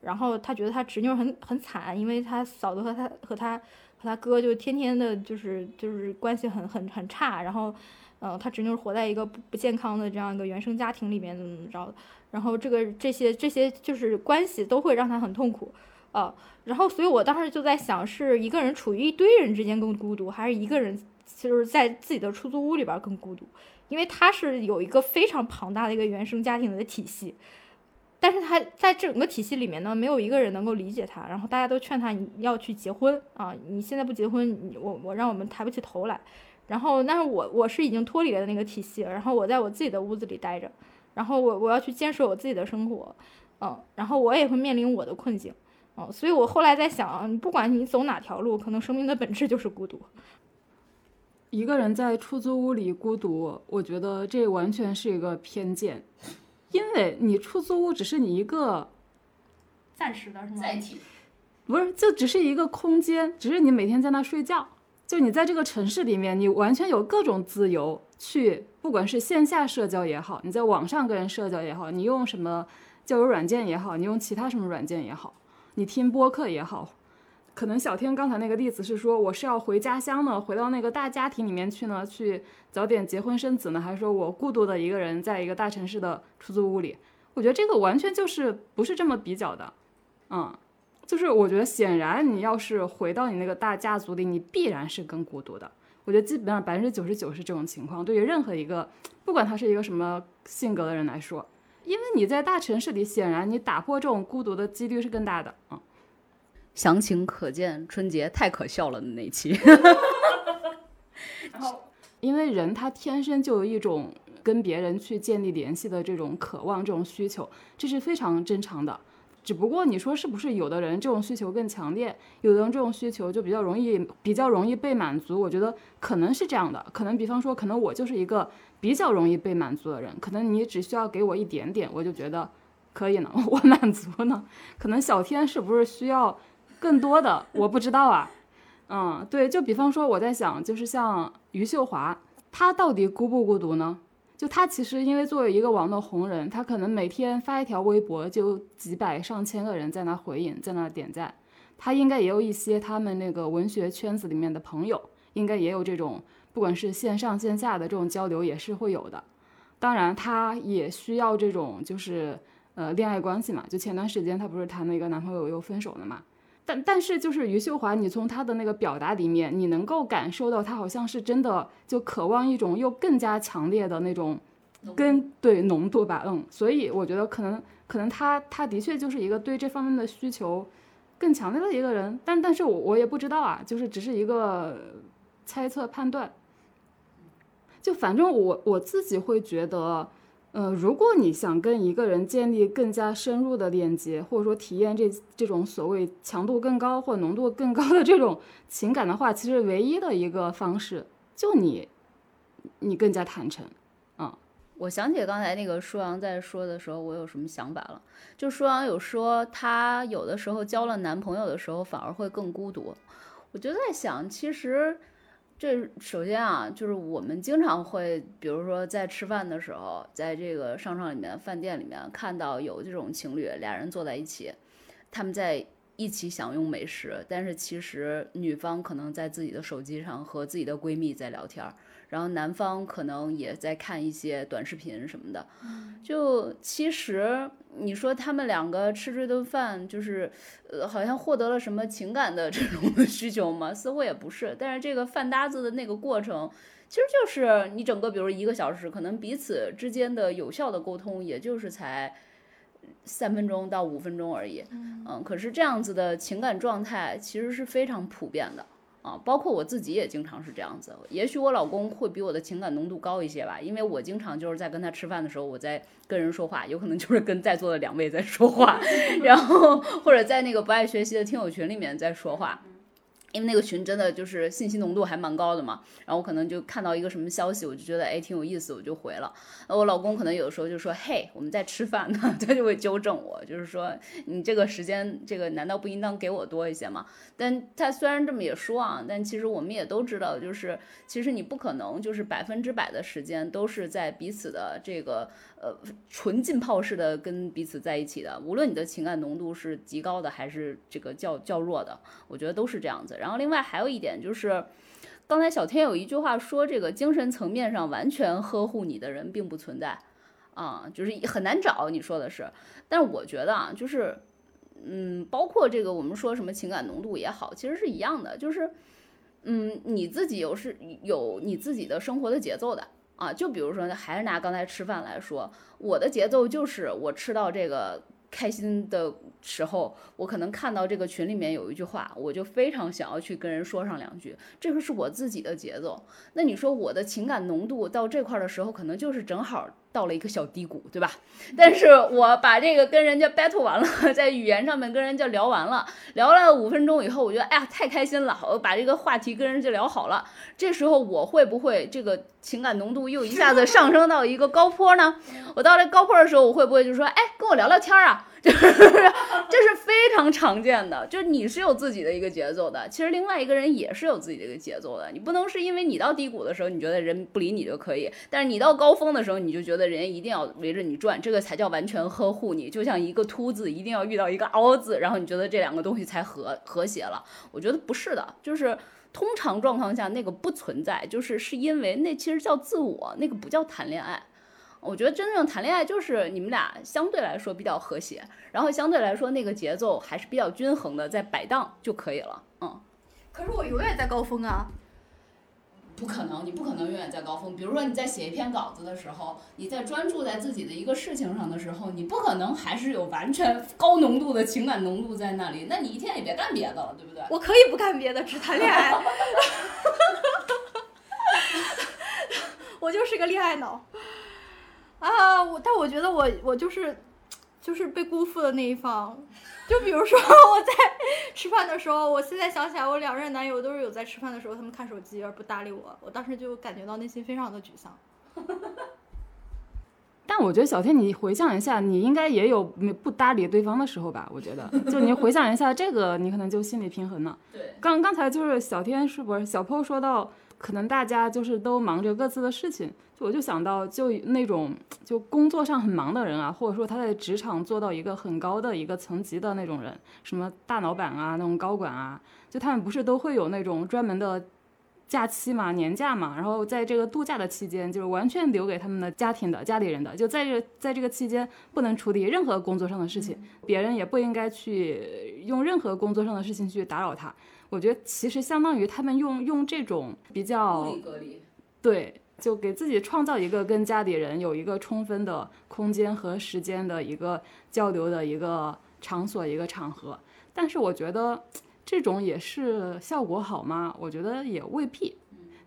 然后他觉得他侄女很很惨，因为他嫂子和他和他和他哥就天天的就是就是关系很很很差，然后，呃，他侄女活在一个不不健康的这样一个原生家庭里面，怎么怎么着。然后这个这些这些就是关系都会让他很痛苦，啊，然后所以我当时就在想，是一个人处于一堆人之间更孤独，还是一个人就是在自己的出租屋里边更孤独？因为他是有一个非常庞大的一个原生家庭的体系，但是他在整个体系里面呢，没有一个人能够理解他，然后大家都劝他你要去结婚啊，你现在不结婚，你我我让我们抬不起头来，然后但是我我是已经脱离了那个体系，然后我在我自己的屋子里待着。然后我我要去坚守我自己的生活，嗯，然后我也会面临我的困境，嗯，所以我后来在想，不管你走哪条路，可能生命的本质就是孤独。一个人在出租屋里孤独，我觉得这完全是一个偏见，因为你出租屋只是你一个暂时的是吗？载体，不是，就只是一个空间，只是你每天在那睡觉。就你在这个城市里面，你完全有各种自由去，不管是线下社交也好，你在网上跟人社交也好，你用什么交友软件也好，你用其他什么软件也好，你听播客也好，可能小天刚才那个例子是说，我是要回家乡呢，回到那个大家庭里面去呢，去早点结婚生子呢，还是说我孤独的一个人在一个大城市的出租屋里？我觉得这个完全就是不是这么比较的，嗯。就是我觉得，显然你要是回到你那个大家族里，你必然是更孤独的。我觉得基本上百分之九十九是这种情况。对于任何一个，不管他是一个什么性格的人来说，因为你在大城市里，显然你打破这种孤独的几率是更大的。嗯，详情可见春节太可笑了的那期。然后，因为人他天生就有一种跟别人去建立联系的这种渴望、这种需求，这是非常正常的。只不过你说是不是有的人这种需求更强烈，有的人这种需求就比较容易比较容易被满足？我觉得可能是这样的，可能比方说，可能我就是一个比较容易被满足的人，可能你只需要给我一点点，我就觉得可以呢，我满足呢。可能小天是不是需要更多的？我不知道啊。嗯，对，就比方说我在想，就是像余秀华，她到底孤不孤独呢？就她其实因为作为一个网络红人，她可能每天发一条微博就几百上千个人在那回应，在那点赞。她应该也有一些他们那个文学圈子里面的朋友，应该也有这种不管是线上线下的这种交流也是会有的。当然，她也需要这种就是呃恋爱关系嘛。就前段时间她不是谈了一个男朋友又分手了嘛？但但是就是余秀华，你从她的那个表达里面，你能够感受到她好像是真的就渴望一种又更加强烈的那种跟对浓度吧，嗯，所以我觉得可能可能她她的确就是一个对这方面的需求更强烈的一个人，但但是我我也不知道啊，就是只是一个猜测判断，就反正我我自己会觉得。呃，如果你想跟一个人建立更加深入的链接，或者说体验这这种所谓强度更高或浓度更高的这种情感的话，其实唯一的一个方式就你，你更加坦诚。嗯，我想起刚才那个舒阳在说的时候，我有什么想法了？就舒阳有说，她有的时候交了男朋友的时候反而会更孤独。我就在想，其实。这首先啊，就是我们经常会，比如说在吃饭的时候，在这个商场里面、饭店里面看到有这种情侣，俩人坐在一起，他们在一起享用美食，但是其实女方可能在自己的手机上和自己的闺蜜在聊天儿，然后男方可能也在看一些短视频什么的。就其实你说他们两个吃这顿饭，就是呃，好像获得了什么情感的这种需求吗？似乎也不是。但是这个饭搭子的那个过程，其实就是你整个比如一个小时，可能彼此之间的有效的沟通，也就是才。三分钟到五分钟而已，嗯，可是这样子的情感状态其实是非常普遍的啊，包括我自己也经常是这样子。也许我老公会比我的情感浓度高一些吧，因为我经常就是在跟他吃饭的时候，我在跟人说话，有可能就是跟在座的两位在说话，然后或者在那个不爱学习的听友群里面在说话。因为那个群真的就是信息浓度还蛮高的嘛，然后我可能就看到一个什么消息，我就觉得哎挺有意思，我就回了。我老公可能有的时候就说嘿我们在吃饭呢，他就会纠正我，就是说你这个时间这个难道不应当给我多一些吗？但他虽然这么也说啊，但其实我们也都知道，就是其实你不可能就是百分之百的时间都是在彼此的这个呃纯浸泡式的跟彼此在一起的，无论你的情感浓度是极高的还是这个较较弱的，我觉得都是这样子。然后另外还有一点就是，刚才小天有一句话说，这个精神层面上完全呵护你的人并不存在，啊，就是很难找。你说的是，但是我觉得啊，就是，嗯，包括这个我们说什么情感浓度也好，其实是一样的，就是，嗯，你自己有是有你自己的生活的节奏的啊。就比如说，还是拿刚才吃饭来说，我的节奏就是我吃到这个。开心的时候，我可能看到这个群里面有一句话，我就非常想要去跟人说上两句。这个是我自己的节奏。那你说我的情感浓度到这块的时候，可能就是正好到了一个小低谷，对吧？但是我把这个跟人家 battle 完了，在语言上面跟人家聊完了，聊了五分钟以后，我觉得哎呀太开心了，我把这个话题跟人家聊好了。这时候我会不会这个情感浓度又一下子上升到一个高坡呢？我到了高坡的时候，我会不会就说哎跟我聊聊天啊？就是，这是非常常见的。就是你是有自己的一个节奏的，其实另外一个人也是有自己的一个节奏的。你不能是因为你到低谷的时候，你觉得人不理你就可以，但是你到高峰的时候，你就觉得人家一定要围着你转，这个才叫完全呵护你。就像一个秃子一定要遇到一个凹字，然后你觉得这两个东西才和和谐了。我觉得不是的，就是通常状况下那个不存在，就是是因为那其实叫自我，那个不叫谈恋爱。我觉得真正谈恋爱就是你们俩相对来说比较和谐，然后相对来说那个节奏还是比较均衡的，在摆荡就可以了。嗯。可是我永远在高峰啊。不可能，你不可能永远在高峰。比如说你在写一篇稿子的时候，你在专注在自己的一个事情上的时候，你不可能还是有完全高浓度的情感浓度在那里。那你一天也别干别的了，对不对？我可以不干别的，只谈恋爱。我就是个恋爱脑。啊，我但我觉得我我就是，就是被辜负的那一方。就比如说我在吃饭的时候，我现在想起来，我两任男友都是有在吃饭的时候他们看手机而不搭理我，我当时就感觉到内心非常的沮丧。但我觉得小天，你回想一下，你应该也有不搭理对方的时候吧？我觉得，就你回想一下这个，你可能就心理平衡了。对，刚刚才就是小天是不是小 PO 说到，可能大家就是都忙着各自的事情。就我就想到，就那种就工作上很忙的人啊，或者说他在职场做到一个很高的一个层级的那种人，什么大老板啊，那种高管啊，就他们不是都会有那种专门的假期嘛，年假嘛，然后在这个度假的期间，就是完全留给他们的家庭的家里人的，就在这在这个期间不能处理任何工作上的事情，别人也不应该去用任何工作上的事情去打扰他。我觉得其实相当于他们用用这种比较对。就给自己创造一个跟家里人有一个充分的空间和时间的一个交流的一个场所一个场合，但是我觉得这种也是效果好吗？我觉得也未必，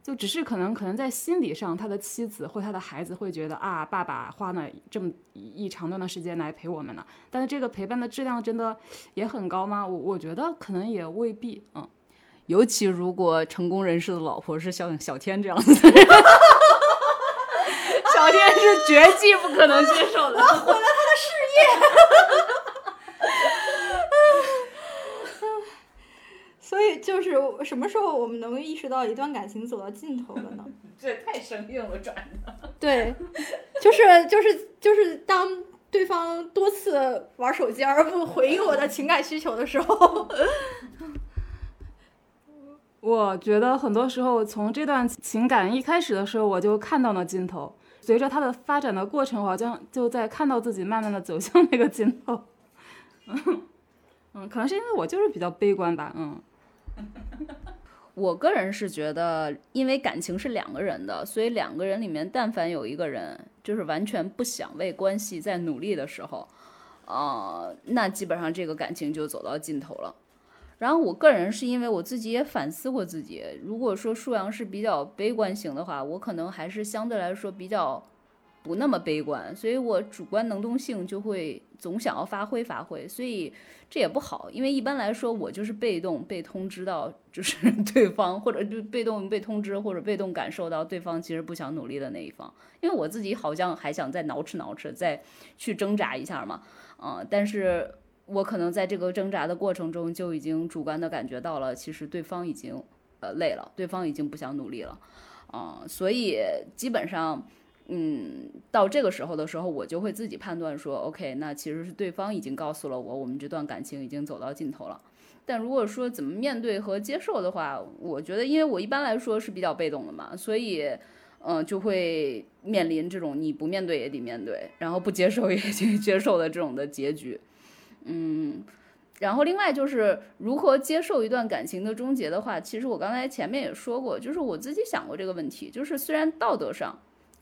就只是可能可能在心理上，他的妻子或他的孩子会觉得啊，爸爸花了这么一长段的时间来陪我们呢，但是这个陪伴的质量真的也很高吗？我我觉得可能也未必，嗯。尤其如果成功人士的老婆是像小天这样子，小天是绝技不可能接受的，毁了他的事业。所以就是什么时候我们能意识到一段感情走到尽头了呢？这太生硬了，转的。对，就是就是就是当对方多次玩手机而不回应我的情感需求的时候，我觉得很多时候从这段情感一开始的时候，我就看到了尽头。随着它的发展的过程，我好像就在看到自己慢慢的走向那个尽头。嗯，可能是因为我就是比较悲观吧。嗯，我个人是觉得，因为感情是两个人的，所以两个人里面，但凡有一个人就是完全不想为关系在努力的时候，呃，那基本上这个感情就走到尽头了。然后我个人是因为我自己也反思过自己，如果说舒阳是比较悲观型的话，我可能还是相对来说比较不那么悲观，所以我主观能动性就会总想要发挥发挥，所以这也不好，因为一般来说我就是被动被通知到，就是 对方或者就被动被通知或者被动感受到对方其实不想努力的那一方，因为我自己好像还想再挠吃挠吃，再去挣扎一下嘛，嗯，但是。我可能在这个挣扎的过程中，就已经主观的感觉到了，其实对方已经呃累了，对方已经不想努力了，嗯，所以基本上，嗯，到这个时候的时候，我就会自己判断说，OK，那其实是对方已经告诉了我，我们这段感情已经走到尽头了。但如果说怎么面对和接受的话，我觉得，因为我一般来说是比较被动的嘛，所以，嗯，就会面临这种你不面对也得面对，然后不接受也得接受的这种的结局。嗯，然后另外就是如何接受一段感情的终结的话，其实我刚才前面也说过，就是我自己想过这个问题，就是虽然道德上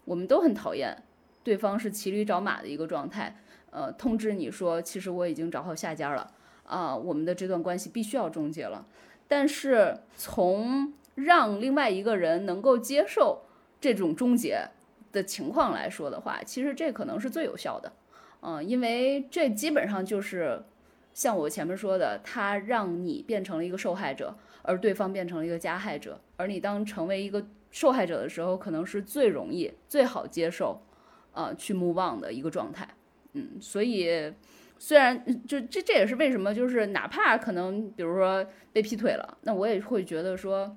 我们都很讨厌对方是骑驴找马的一个状态，呃，通知你说其实我已经找好下家了啊，我们的这段关系必须要终结了，但是从让另外一个人能够接受这种终结的情况来说的话，其实这可能是最有效的。嗯，因为这基本上就是像我前面说的，他让你变成了一个受害者，而对方变成了一个加害者。而你当成为一个受害者的时候，可能是最容易、最好接受，呃，去 move on 的一个状态。嗯，所以虽然就这这也是为什么，就是哪怕可能比如说被劈腿了，那我也会觉得说，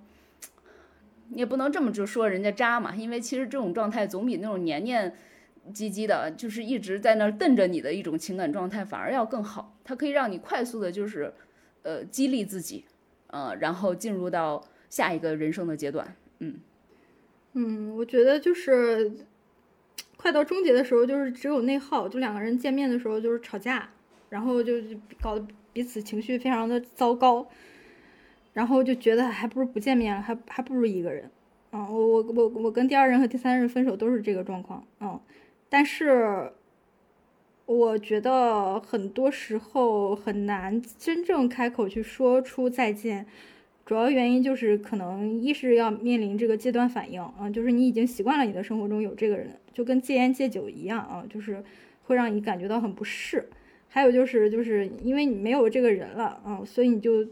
你也不能这么就说人家渣嘛，因为其实这种状态总比那种黏黏唧唧的，就是一直在那儿瞪着你的一种情感状态，反而要更好。它可以让你快速的，就是，呃，激励自己，呃，然后进入到下一个人生的阶段。嗯，嗯，我觉得就是快到终结的时候，就是只有内耗，就两个人见面的时候就是吵架，然后就搞得彼此情绪非常的糟糕，然后就觉得还不如不见面了，还还不如一个人。嗯，我我我我跟第二任和第三任分手都是这个状况。嗯。但是，我觉得很多时候很难真正开口去说出再见，主要原因就是可能一是要面临这个戒断反应啊，就是你已经习惯了你的生活中有这个人，就跟戒烟戒酒一样啊，就是会让你感觉到很不适。还有就是就是因为你没有这个人了啊，所以你就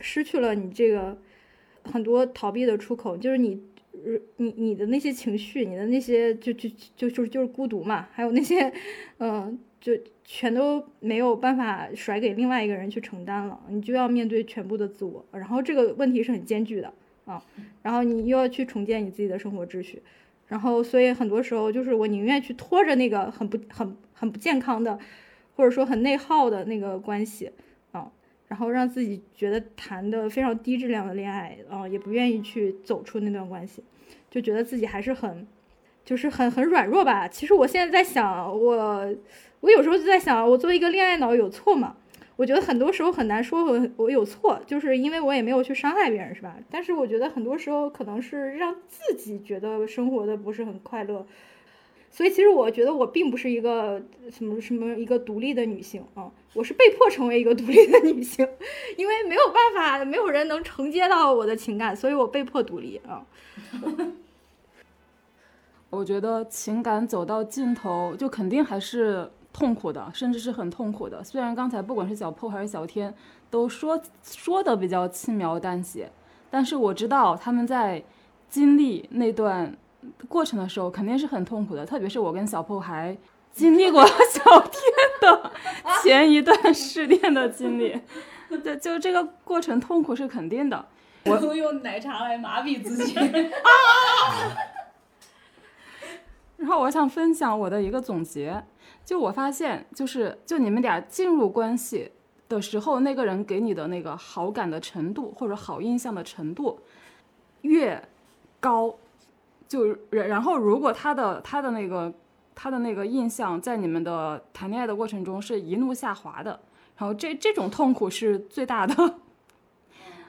失去了你这个很多逃避的出口，就是你。你你的那些情绪，你的那些就就就就就是孤独嘛，还有那些，嗯，就全都没有办法甩给另外一个人去承担了，你就要面对全部的自我，然后这个问题是很艰巨的啊，然后你又要去重建你自己的生活秩序，然后所以很多时候就是我宁愿去拖着那个很不很很不健康的，或者说很内耗的那个关系啊，然后让自己觉得谈的非常低质量的恋爱啊，也不愿意去走出那段关系。就觉得自己还是很，就是很很软弱吧。其实我现在在想，我我有时候就在想，我作为一个恋爱脑有错吗？我觉得很多时候很难说我我有错，就是因为我也没有去伤害别人，是吧？但是我觉得很多时候可能是让自己觉得生活的不是很快乐。所以其实我觉得我并不是一个什么什么一个独立的女性啊，我是被迫成为一个独立的女性，因为没有办法，没有人能承接到我的情感，所以我被迫独立啊。我觉得情感走到尽头，就肯定还是痛苦的，甚至是很痛苦的。虽然刚才不管是小破还是小天都说说的比较轻描淡写，但是我知道他们在经历那段过程的时候，肯定是很痛苦的。特别是我跟小破还经历过小天的前一段失恋的经历，对，就这个过程痛苦是肯定的。我都用奶茶来麻痹自己啊。然后后我想分享我的一个总结，就我发现，就是就你们俩进入关系的时候，那个人给你的那个好感的程度或者好印象的程度越高，就然然后如果他的他的那个他的那个印象在你们的谈恋爱的过程中是一路下滑的，然后这这种痛苦是最大的。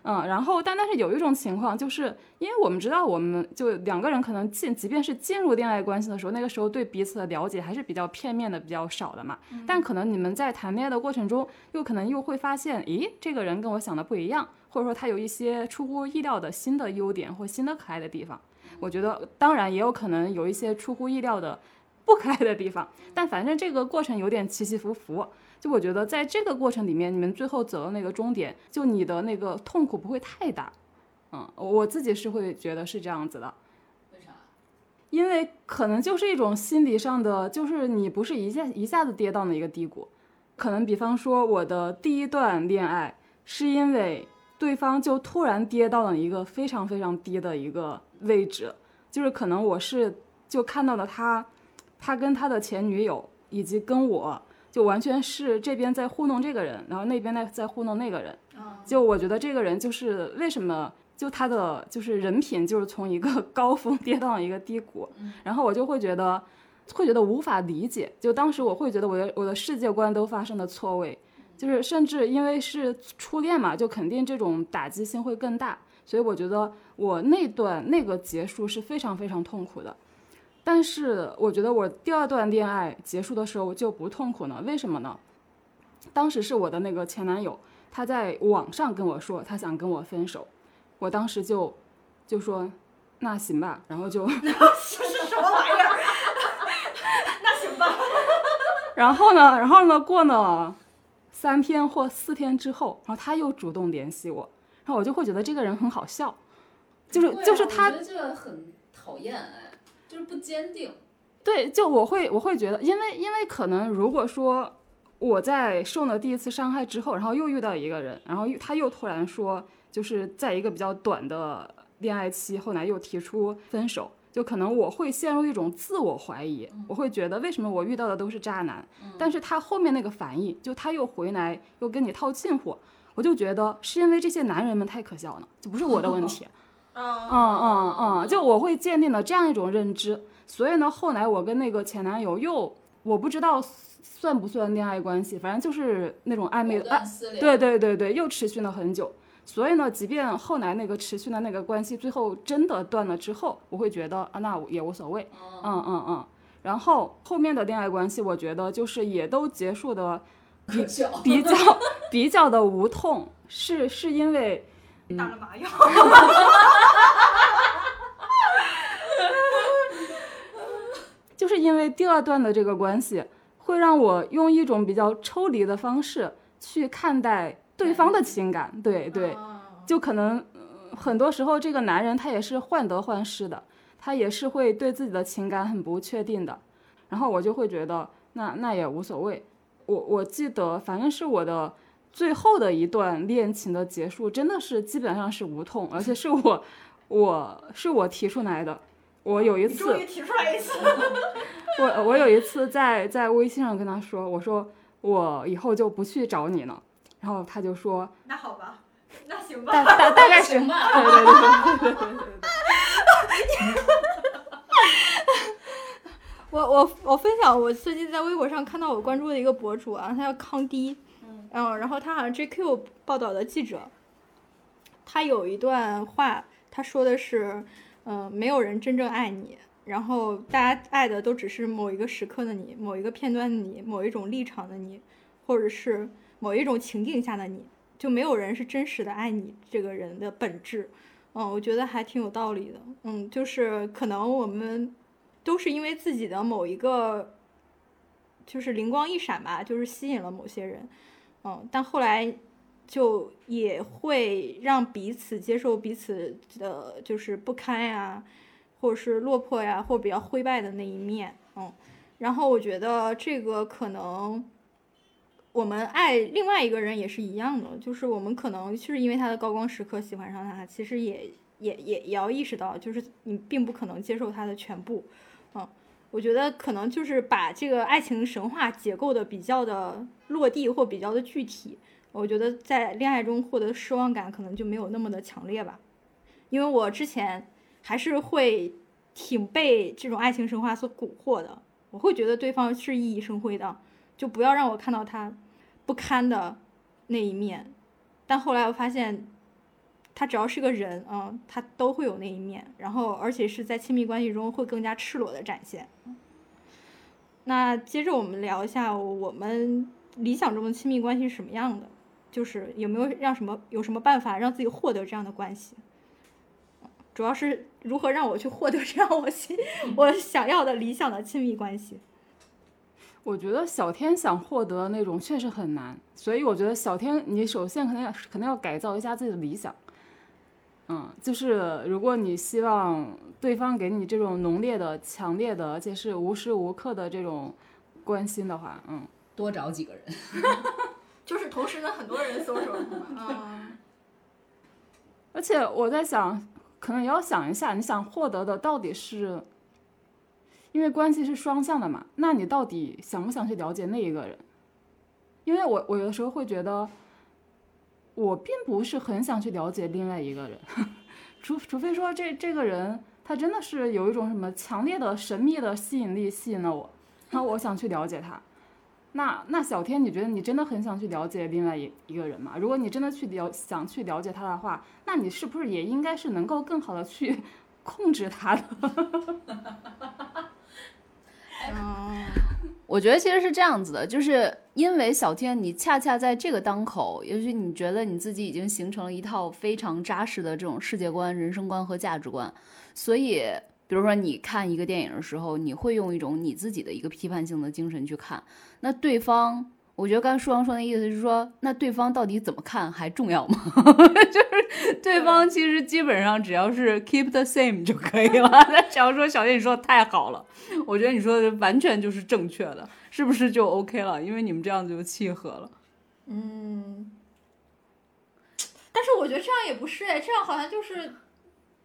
嗯，然后但但是有一种情况，就是因为我们知道，我们就两个人可能进，即便是进入恋爱关系的时候，那个时候对彼此的了解还是比较片面的、比较少的嘛。但可能你们在谈恋爱的过程中，又可能又会发现，咦，这个人跟我想的不一样，或者说他有一些出乎意料的新的优点或新的可爱的地方。我觉得，当然也有可能有一些出乎意料的不可爱的地方，但反正这个过程有点起起伏伏。就我觉得，在这个过程里面，你们最后走到那个终点，就你的那个痛苦不会太大，嗯，我自己是会觉得是这样子的。为啥？因为可能就是一种心理上的，就是你不是一下一下子跌到了一个低谷，可能比方说我的第一段恋爱，是因为对方就突然跌到了一个非常非常低的一个位置，就是可能我是就看到了他，他跟他的前女友以及跟我。就完全是这边在糊弄这个人，然后那边在在糊弄那个人。就我觉得这个人就是为什么就他的就是人品就是从一个 高峰跌到了一个低谷，然后我就会觉得会觉得无法理解。就当时我会觉得我的我的世界观都发生了错位，就是甚至因为是初恋嘛，就肯定这种打击性会更大。所以我觉得我那段那个结束是非常非常痛苦的。但是我觉得我第二段恋爱结束的时候就不痛苦了，为什么呢？当时是我的那个前男友，他在网上跟我说他想跟我分手，我当时就就说那行吧，然后就这是什么玩意儿？那行吧。然后呢，然后呢，过了三天或四天之后，然后他又主动联系我，然后我就会觉得这个人很好笑，就是就是他，我觉得这个很讨厌哎。就是不坚定，对，就我会我会觉得，因为因为可能如果说我在受了第一次伤害之后，然后又遇到一个人，然后又他又突然说，就是在一个比较短的恋爱期，后来又提出分手，就可能我会陷入一种自我怀疑，我会觉得为什么我遇到的都是渣男，但是他后面那个反应，就他又回来又跟你套近乎，我就觉得是因为这些男人们太可笑了，就不是我的问题。嗯嗯嗯，就我会建立了这样一种认知，所以呢，后来我跟那个前男友又，我不知道算不算恋爱关系，反正就是那种暧昧的，对对对对，又持续了很久。所以呢，即便后来那个持续的那个关系最后真的断了之后，我会觉得啊，那也无所谓。嗯嗯嗯。然后后面的恋爱关系，我觉得就是也都结束的比比较比较的无痛，是是因为。打了麻药，就是因为第二段的这个关系，会让我用一种比较抽离的方式去看待对方的情感。对对，就可能很多时候这个男人他也是患得患失的，他也是会对自己的情感很不确定的。然后我就会觉得，那那也无所谓。我我记得，反正是我的。最后的一段恋情的结束，真的是基本上是无痛，而且是我，我是我提出来的。我有一次，终于提出来一次。我我有一次在在微信上跟他说，我说我以后就不去找你了。然后他就说，那好吧，那行吧，大大大概行吧。对对对对对对对。我我我分享，我最近在微博上看到我关注的一个博主啊，他叫康迪。嗯，然后他好像 JQ 报道的记者，他有一段话，他说的是，嗯，没有人真正爱你，然后大家爱的都只是某一个时刻的你，某一个片段的你，某一种立场的你，或者是某一种情境下的你，就没有人是真实的爱你这个人的本质。嗯，我觉得还挺有道理的。嗯，就是可能我们都是因为自己的某一个，就是灵光一闪吧，就是吸引了某些人。嗯，但后来就也会让彼此接受彼此的，就是不堪呀，或者是落魄呀，或者比较灰败的那一面。嗯，然后我觉得这个可能我们爱另外一个人也是一样的，就是我们可能就是因为他的高光时刻喜欢上他，其实也也也也要意识到，就是你并不可能接受他的全部。嗯，我觉得可能就是把这个爱情神话解构的比较的落地或比较的具体。我觉得在恋爱中获得失望感可能就没有那么的强烈吧，因为我之前还是会挺被这种爱情神话所蛊惑的，我会觉得对方是熠熠生辉的，就不要让我看到他不堪的那一面。但后来我发现，他只要是个人，嗯，他都会有那一面，然后而且是在亲密关系中会更加赤裸的展现。那接着我们聊一下我们理想中的亲密关系是什么样的。就是有没有让什么有什么办法让自己获得这样的关系？主要是如何让我去获得这样我心我想要的理想的亲密关系？我觉得小天想获得那种确实很难，所以我觉得小天你首先可能要可能要改造一下自己的理想。嗯，就是如果你希望对方给你这种浓烈的、强烈的，而且是无时无刻的这种关心的话，嗯，多找几个人。就是同时跟很多人搜索，嗯，而且我在想，可能也要想一下，你想获得的到底是，因为关系是双向的嘛，那你到底想不想去了解那一个人？因为我我有的时候会觉得，我并不是很想去了解另外一个人，除除非说这这个人他真的是有一种什么强烈的神秘的吸引力吸引了我，那我想去了解他。那那小天，你觉得你真的很想去了解另外一一个人吗？如果你真的去了想去了解他的话，那你是不是也应该是能够更好的去控制他的？嗯，我觉得其实是这样子的，就是因为小天，你恰恰在这个当口，也许你觉得你自己已经形成了一套非常扎实的这种世界观、人生观和价值观，所以。比如说，你看一个电影的时候，你会用一种你自己的一个批判性的精神去看。那对方，我觉得刚才舒阳说那意思是说，那对方到底怎么看还重要吗？就是对方其实基本上只要是 keep the same 就可以了。那假如说小叶你说的太好了，我觉得你说的完全就是正确的，是不是就 OK 了？因为你们这样子就契合了。嗯，但是我觉得这样也不是哎，这样好像就是。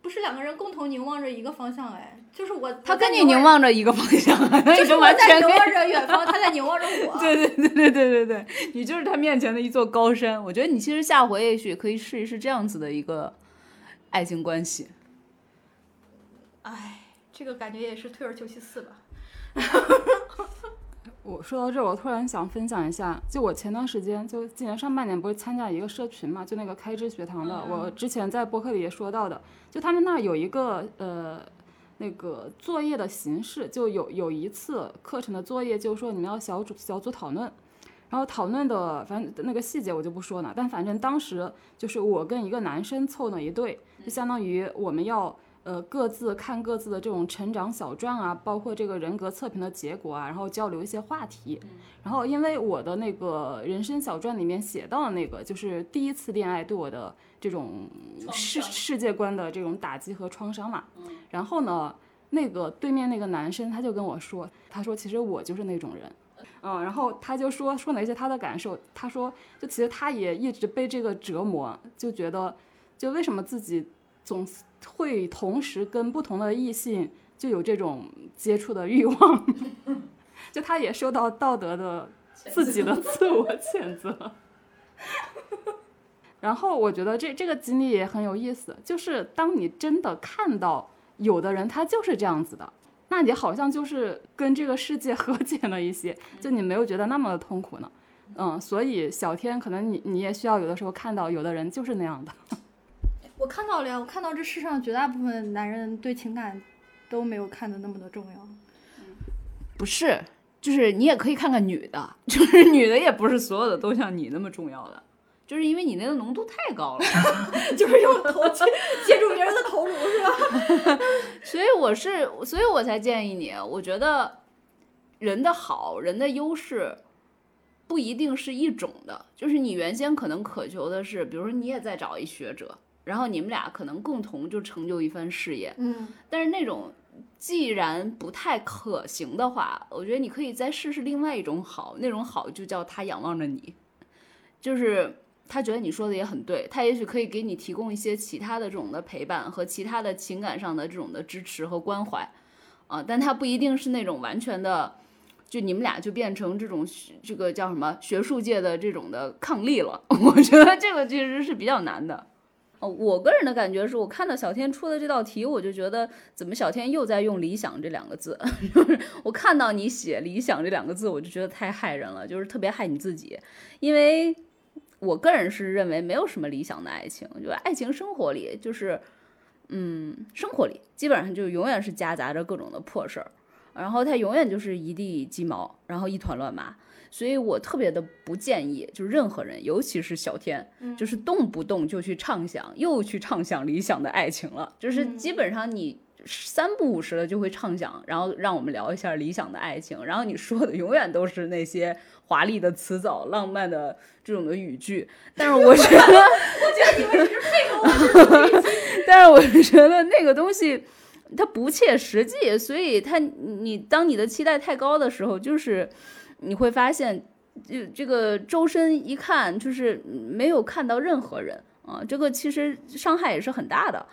不是两个人共同凝望着一个方向哎，就是我他跟你凝望着一个方向，就是我在凝望着远方，他在凝望着我。对 对对对对对对，你就是他面前的一座高山。我觉得你其实下回也许可以试一试这样子的一个爱情关系。哎，这个感觉也是退而求其次吧。我说到这，我突然想分享一下，就我前段时间，就今年上半年不是参加一个社群嘛，就那个开智学堂的，我之前在播客里也说到的，就他们那儿有一个呃那个作业的形式，就有有一次课程的作业，就是说你们要小组小组讨论，然后讨论的反正那个细节我就不说了，但反正当时就是我跟一个男生凑了一对，就相当于我们要。呃，各自看各自的这种成长小传啊，包括这个人格测评的结果啊，然后交流一些话题。然后，因为我的那个人生小传里面写到的那个，就是第一次恋爱对我的这种世世界观的这种打击和创伤嘛。然后呢，那个对面那个男生他就跟我说，他说其实我就是那种人，嗯，然后他就说说了一些他的感受，他说就其实他也一直被这个折磨，就觉得就为什么自己总。会同时跟不同的异性就有这种接触的欲望，就他也受到道德的自己的自我谴责。然后我觉得这这个经历也很有意思，就是当你真的看到有的人他就是这样子的，那你好像就是跟这个世界 和解了一些，就你没有觉得那么的痛苦呢。嗯，所以小天可能你你也需要有的时候看到有的人就是那样的。我看到了呀，我看到这世上绝大部分男人对情感都没有看的那么的重要。不是，就是你也可以看看女的，就是女的也不是所有的都像你那么重要的，就是因为你那个浓度太高了，就是用头去 接住别人的头颅是吧？所以我是，所以我才建议你，我觉得人的好人的优势不一定是一种的，就是你原先可能渴求的是，比如说你也在找一学者。然后你们俩可能共同就成就一番事业，嗯，但是那种既然不太可行的话，我觉得你可以再试试另外一种好，那种好就叫他仰望着你，就是他觉得你说的也很对，他也许可以给你提供一些其他的这种的陪伴和其他的情感上的这种的支持和关怀，啊，但他不一定是那种完全的，就你们俩就变成这种这个叫什么学术界的这种的伉俪了。我觉得这个其实是比较难的。哦，我个人的感觉是我看到小天出的这道题，我就觉得怎么小天又在用“理想”这两个字，就是我看到你写“理想”这两个字，我就觉得太害人了，就是特别害你自己。因为我个人是认为没有什么理想的爱情，就爱情生活里就是，嗯，生活里基本上就永远是夹杂着各种的破事儿，然后它永远就是一地鸡毛，然后一团乱麻。所以我特别的不建议，就是任何人，尤其是小天，就是动不动就去畅想，又去畅想理想的爱情了。就是基本上你三不五时的就会畅想，然后让我们聊一下理想的爱情，然后你说的永远都是那些华丽的词藻、浪漫的这种的语句。但是我觉得，我觉得你们只是配合我。但是我觉得那个东西它不切实际，所以它你当你的期待太高的时候，就是。你会发现，就这个周身一看就是没有看到任何人啊，这个其实伤害也是很大的。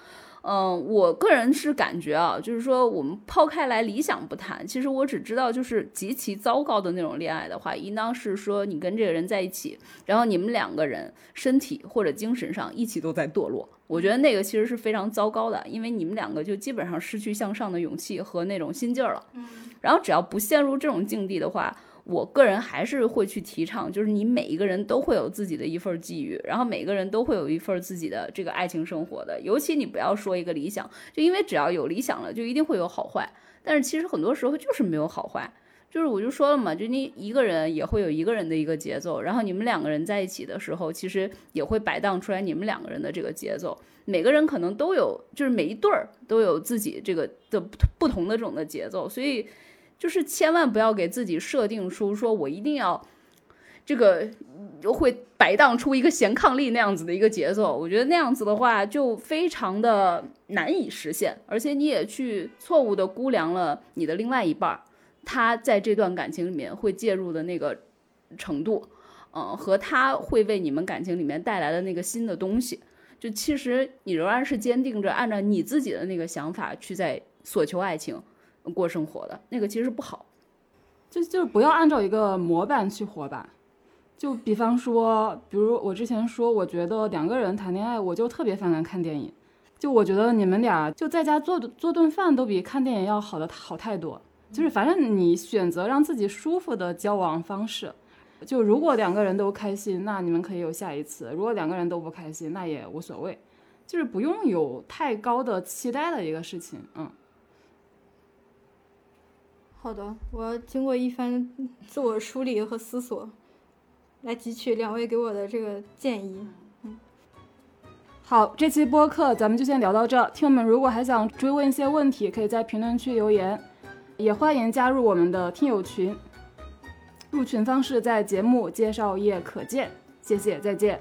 嗯，我个人是感觉啊，就是说我们抛开来理想不谈，其实我只知道就是极其糟糕的那种恋爱的话，应当是说你跟这个人在一起，然后你们两个人身体或者精神上一起都在堕落。我觉得那个其实是非常糟糕的，因为你们两个就基本上失去向上的勇气和那种心劲儿了。嗯，然后只要不陷入这种境地的话。我个人还是会去提倡，就是你每一个人都会有自己的一份际遇，然后每个人都会有一份自己的这个爱情生活的。尤其你不要说一个理想，就因为只要有理想了，就一定会有好坏。但是其实很多时候就是没有好坏，就是我就说了嘛，就你一个人也会有一个人的一个节奏，然后你们两个人在一起的时候，其实也会摆荡出来你们两个人的这个节奏。每个人可能都有，就是每一对儿都有自己这个的不同的这种的节奏，所以。就是千万不要给自己设定出说我一定要这个会摆荡出一个贤伉俪那样子的一个节奏，我觉得那样子的话就非常的难以实现，而且你也去错误的估量了你的另外一半儿，他在这段感情里面会介入的那个程度，嗯，和他会为你们感情里面带来的那个新的东西，就其实你仍然是坚定着按照你自己的那个想法去在索求爱情。过生活的那个其实不好，就就是不要按照一个模板去活吧。就比方说，比如我之前说，我觉得两个人谈恋爱，我就特别反感看电影。就我觉得你们俩就在家做做顿饭，都比看电影要好的好太多。就是反正你选择让自己舒服的交往方式。就如果两个人都开心，那你们可以有下一次；如果两个人都不开心，那也无所谓。就是不用有太高的期待的一个事情，嗯。好的，我经过一番自我梳理和思索，来汲取两位给我的这个建议。嗯，好，这期播客咱们就先聊到这。听友们如果还想追问一些问题，可以在评论区留言，也欢迎加入我们的听友群。入群方式在节目介绍页可见。谢谢，再见。